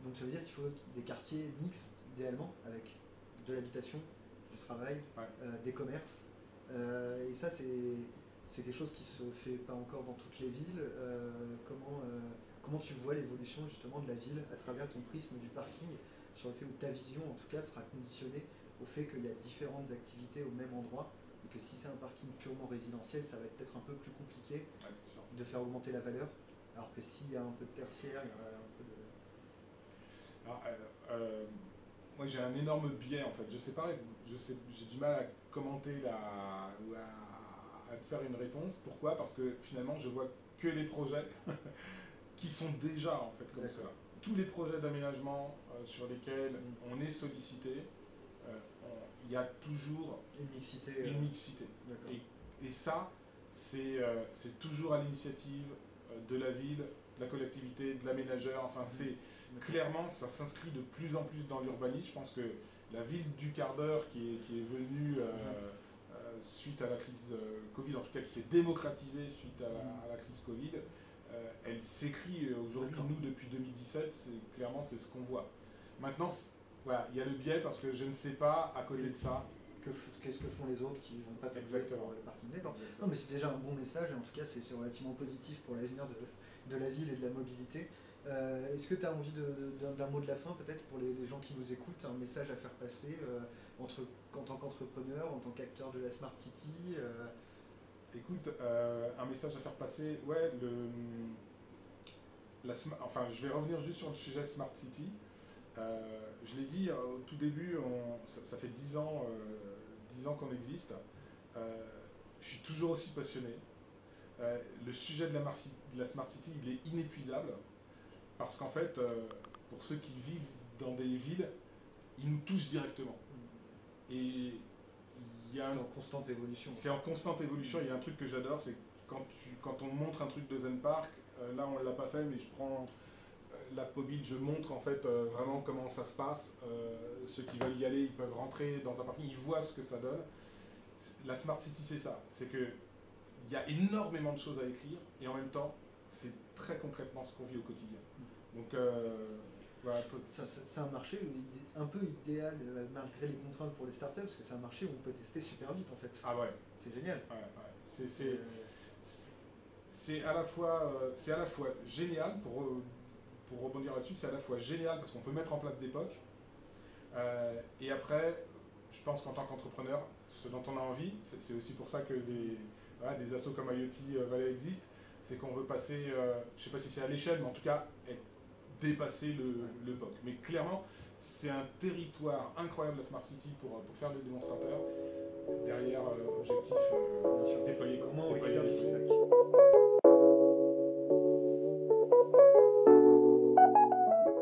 Donc ça veut dire qu'il faut des quartiers mixtes, idéalement, avec de l'habitation, du travail, ouais. euh, des commerces. Euh, et ça, c'est quelque chose qui se fait pas encore dans toutes les villes. Euh, comment, comment tu vois l'évolution justement de la ville à travers ton prisme du parking sur le fait où ta vision en tout cas sera conditionnée au fait qu'il y a différentes activités au même endroit et que si c'est un parking purement résidentiel, ça va être peut-être un peu plus compliqué ouais, de faire augmenter la valeur, alors que s'il y a un peu de tertiaire, il y a un peu de... Alors, euh, euh, moi j'ai un énorme biais en fait, je sais pas, je sais, j'ai du mal à commenter la, ou à, à, te faire une réponse. Pourquoi? Parce que finalement je vois que les projets qui sont déjà en fait comme cela. Tous les projets d'aménagement euh, sur lesquels on est sollicité, il y a toujours une mixité. Une euh, mixité. Et, et, ça, c'est euh, toujours à l'initiative de la ville, de la collectivité, de l'aménageur. Enfin, c'est clairement, ça s'inscrit de plus en plus dans l'urbanisme. Je pense que la ville du quart d'heure qui est, qui est venue euh, euh, suite à la crise Covid, en tout cas qui s'est démocratisée suite à la, à la crise Covid, euh, elle s'écrit aujourd'hui, nous, depuis 2017, clairement, c'est ce qu'on voit. Maintenant, Voilà, il y a le biais parce que je ne sais pas à côté de ça. Qu'est-ce que font les autres qui ne vont pas Exactement. pour le parking D'accord. Non, mais c'est déjà un bon message et en tout cas, c'est relativement positif pour l'avenir de, de, la ville et de la mobilité. Euh, est-ce que tu as envie d'un mot de la fin peut-être pour les, gens qui nous écoutent, un message à faire passer euh, entre, en tant qu'entrepreneur, en tant qu'acteur de la Smart City euh? Écoute, un message à faire passer, ouais, le, la, enfin je vais revenir juste sur le sujet Smart City. Je l'ai dit au tout début, ça, fait 10 ans, 10 ans qu'on existe. je suis toujours aussi passionné. le sujet de la, de la Smart City, il est inépuisable. Parce qu'en fait, euh, pour ceux qui vivent dans des villes, ils nous touchent directement. Et il y a C'est en constante évolution. C'est en constante évolution. Il y a un truc que j'adore, c'est quand, quand on montre un truc de Zen Park, euh, là on ne l'a pas fait, mais je prends euh, la mobile, je montre en fait vraiment comment ça se passe. ceux qui veulent y aller, ils peuvent rentrer dans un parking, ils voient ce que ça donne. La Smart City, c'est ça. C'est que il y a énormément de choses à écrire et en même temps, c'est très concrètement ce qu'on vit au quotidien. Donc, euh, voilà. C'est un marché un peu idéal, euh, malgré les contraintes pour les startups, parce que c'est un marché où on peut tester super vite en fait. Ah ouais. C'est génial. Ouais, ouais. C'est à, la fois, euh, à la fois génial, pour, pour rebondir là-dessus, c'est à la fois génial parce qu'on peut mettre en place des POC. et après, je pense qu'en tant qu'entrepreneur, ce dont on a envie, c'est aussi pour ça que des, des assos comme IoT Valley existent, c'est qu'on veut passer, euh, je ne sais pas si c'est à l'échelle, mais en tout cas dépasser le, le POC. Mais clairement, c'est un territoire incroyable la Smart City pour, pour faire des démonstrateurs. Derrière, euh, objectif, euh, déployer comment on